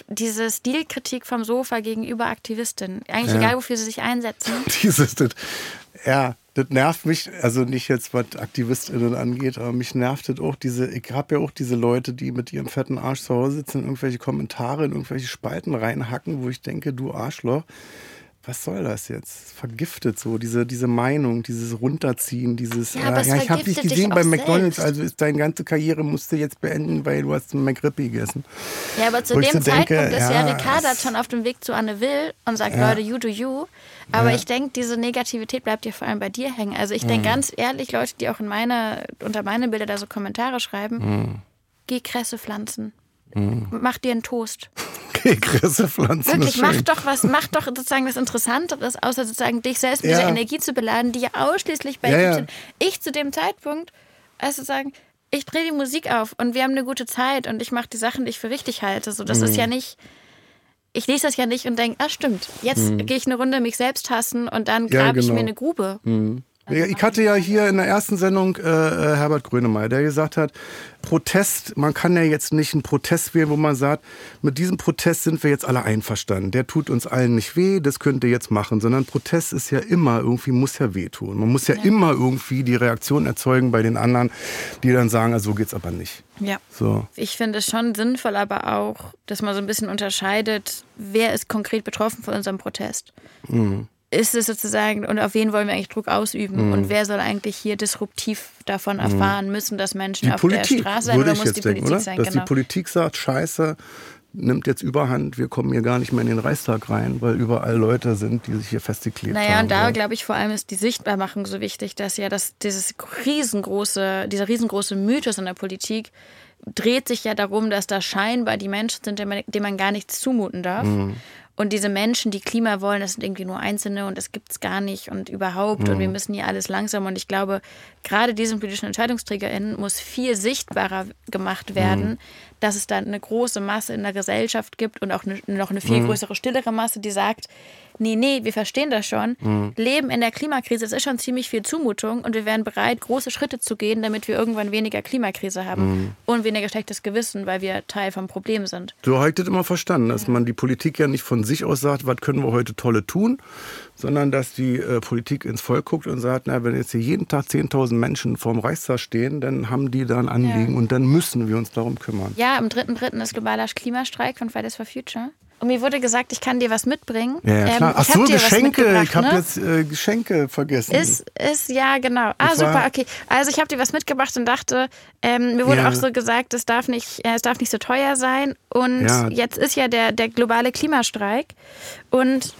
diese Stilkritik vom Sofa gegenüber Aktivistinnen, eigentlich Ja. egal, wofür sie sich einsetzen. dieses, das, ja, das nervt mich, also nicht jetzt, was AktivistInnen angeht, aber mich nervt das auch diese, ich habe ja auch diese Leute, die mit ihrem fetten Arsch zu Hause sitzen, irgendwelche Kommentare, in irgendwelche Spalten reinhacken, wo ich denke, du Arschloch, was soll das jetzt? Vergiftet so, diese, diese Meinung, dieses Runterziehen, dieses, Ja, aber es ich habe dich vergiftet dich gesehen bei McDonalds, selbst. also ist deine ganze Karriere musst du jetzt beenden, weil du hast einen McRippy gegessen. Ja, aber zu Wo dem so denke, Zeitpunkt ist ja, ja, Ricarda schon auf dem Weg zu Anne Will und sagt, Ja. Leute, you do you. Aber ich denke, diese Negativität bleibt ja vor allem bei dir hängen. Also ich Mhm. denke ganz ehrlich, Leute, die auch in meine, unter meine Bilder da so Kommentare schreiben, Mhm. geh Kresse pflanzen. Mach dir einen Toast. Okay, Kresse Pflanzen Wirklich, mach doch was, mach doch sozusagen das Interessanteres, außer sozusagen dich selbst mit Ja. dieser Energie zu beladen, die ja ausschließlich bei Ja, dir ja. sind. Ich zu dem Zeitpunkt, also sagen, ich drehe die Musik auf und wir haben eine gute Zeit und ich mache die Sachen, die ich für richtig halte. So, das Mhm. ist ja nicht. Ich lese das ja nicht und denke, ah stimmt, jetzt gehe ich eine Runde mich selbst hassen und dann Mhm. Ja, grabe ich genau. mir eine Grube. Ja, ich hatte ja hier in der ersten Sendung äh, äh, Herbert Grönemeyer, der gesagt hat, Protest, man kann ja jetzt nicht einen Protest wählen, wo man sagt, mit diesem Protest sind wir jetzt alle einverstanden. Der tut uns allen nicht weh, das könnt ihr jetzt machen. Sondern Protest ist ja immer, irgendwie muss ja wehtun. Man muss ja, immer irgendwie die Reaktion erzeugen bei den anderen, die dann sagen, also so geht's aber nicht. Ja. So. Ich finde es schon sinnvoll, aber auch, dass man so ein bisschen unterscheidet, wer ist konkret betroffen von unserem Protest. Mhm. Ist es sozusagen, und auf wen wollen wir eigentlich Druck ausüben? Mhm. Und wer soll eigentlich hier disruptiv davon erfahren müssen, dass Menschen Die auf der Politik, Straße sein würde oder muss die denken, Politik oder? sein? Dass Genau. die Politik sagt, scheiße, nimmt jetzt überhand, wir kommen hier gar nicht mehr in den Reichstag rein, weil überall Leute sind, die sich hier festgeklebt haben. Naja, und da glaube ich vor allem ist die Sichtbarmachung so wichtig, dass ja das, dieses riesengroße, dieser riesengroße Mythos in der Politik dreht sich ja darum, dass da scheinbar die Menschen sind, denen man, denen man gar nichts zumuten darf. Mhm. Und diese Menschen, die Klima wollen, das sind irgendwie nur Einzelne und das gibt es gar nicht und überhaupt und wir Mhm. müssen hier alles langsam. Und ich glaube, gerade diesen politischen EntscheidungsträgerInnen muss viel sichtbarer gemacht werden, Mhm. dass es da eine große Masse in der Gesellschaft gibt und auch eine, noch eine Mhm. viel größere, stillere Masse, die sagt, nee, nee, wir verstehen das schon. Mhm. Leben in der Klimakrise, das ist schon ziemlich viel Zumutung und wir wären bereit, große Schritte zu gehen, damit wir irgendwann weniger Klimakrise haben Mhm. und weniger schlechtes Gewissen, weil wir Teil vom Problem sind. So habe ich das immer verstanden, dass man die Politik ja nicht von sich aus sagt, was können wir heute tolle tun, sondern dass die äh, Politik ins Volk guckt und sagt, na, wenn jetzt hier jeden Tag 10.000 Menschen vorm Reichstag stehen, dann haben die da ein Anliegen Ja. und dann müssen wir uns darum kümmern. Ja, am 3.3. ist globaler Klimastreik von Fridays for Future. Und mir wurde gesagt, ich kann dir was mitbringen. Ja, ja klar. Ähm, Ach so, Geschenke. Ich habe ne? jetzt äh, Geschenke vergessen. Ist, ist, ja, genau. Ah, super, okay. Also ich habe dir was mitgebracht und dachte, ähm, mir wurde Ja. auch so gesagt, es darf nicht, äh, es darf nicht so teuer sein. Und Ja. jetzt ist ja der, der globale Klimastreik. Und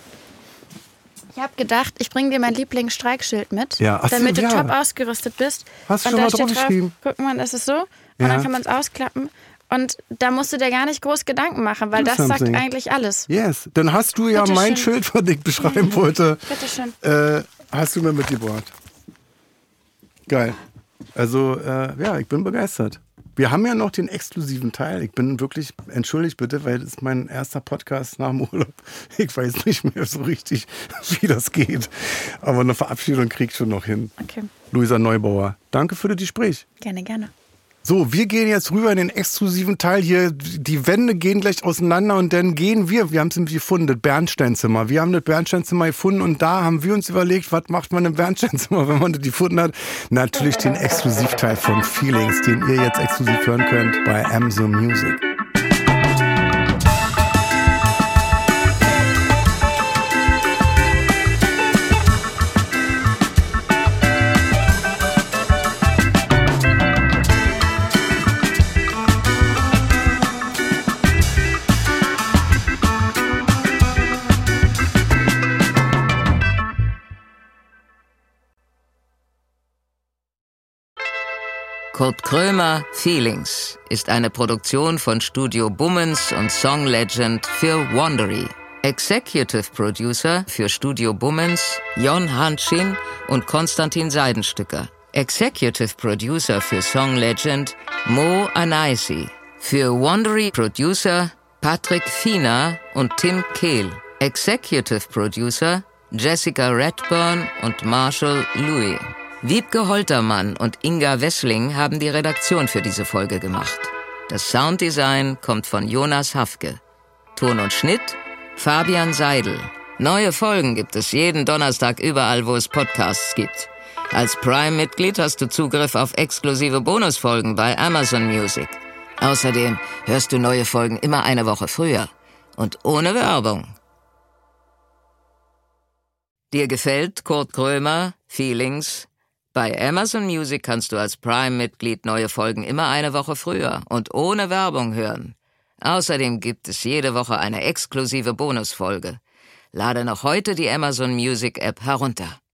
ich habe gedacht, ich bringe dir mein Lieblingsstreikschild mit, Ja, ach damit du ja. top ausgerüstet bist. Hast du schon mal drauf, draufgeschrieben? guck mal, das ist so. Und dann kann man es ausklappen. Und da musst du dir gar nicht groß Gedanken machen, weil Do das sagt something. eigentlich alles. yes. Dann hast du ja Bitte mein schön. Schild, was ich beschreiben wollte. Bitteschön. Äh, hast du mir mitgebracht. Geil. Also, äh, ja, ich bin begeistert. Wir haben ja noch den exklusiven Teil. Ich bin wirklich, entschuldigt bitte, weil das ist mein erster Podcast nach dem Urlaub. Ich weiß nicht mehr so richtig, wie das geht. Aber eine Verabschiedung krieg ich schon noch hin. Okay, Luisa Neubauer, danke für das Gespräch. gerne, gerne. So, wir gehen jetzt rüber in den exklusiven Teil hier. Die Wände gehen gleich auseinander und dann gehen wir, wir haben es nämlich gefunden, das Bernsteinzimmer. Wir haben das Bernsteinzimmer gefunden und da haben wir uns überlegt, was macht man im Bernsteinzimmer, wenn man das gefunden hat. Natürlich den Exklusivteil von Feelings, den ihr jetzt exklusiv hören könnt bei Amazon Music. Kurt Krömer Feelings ist eine Produktion von Studio Bummens und Song Legend für Wandery. Executive Producer für Studio Bummens Jon Hanschin und Konstantin Seidenstücker. Executive Producer für Song Legend Mo Anaisi. Für Wandery Producer Patrick Fiener und Tim Kehl. Executive Producer Jessica Redburn und Marshall Louis. Wiebke Holtermann und Inga Wessling haben die Redaktion für diese Folge gemacht. Das Sounddesign kommt von Jonas Hafke. Ton und Schnitt Fabian Seidel. Neue Folgen gibt es jeden Donnerstag überall, wo es Podcasts gibt. Als Prime-Mitglied hast du Zugriff auf exklusive Bonusfolgen bei Amazon Music. Außerdem hörst du neue Folgen immer eine Woche früher und ohne Werbung. Dir gefällt Kurt Krömer, Feelings? Bei Amazon Music kannst du als Prime-Mitglied neue Folgen immer eine Woche früher und ohne Werbung hören. Außerdem gibt es jede Woche eine exklusive Bonusfolge. Lade noch heute die Amazon Music App herunter.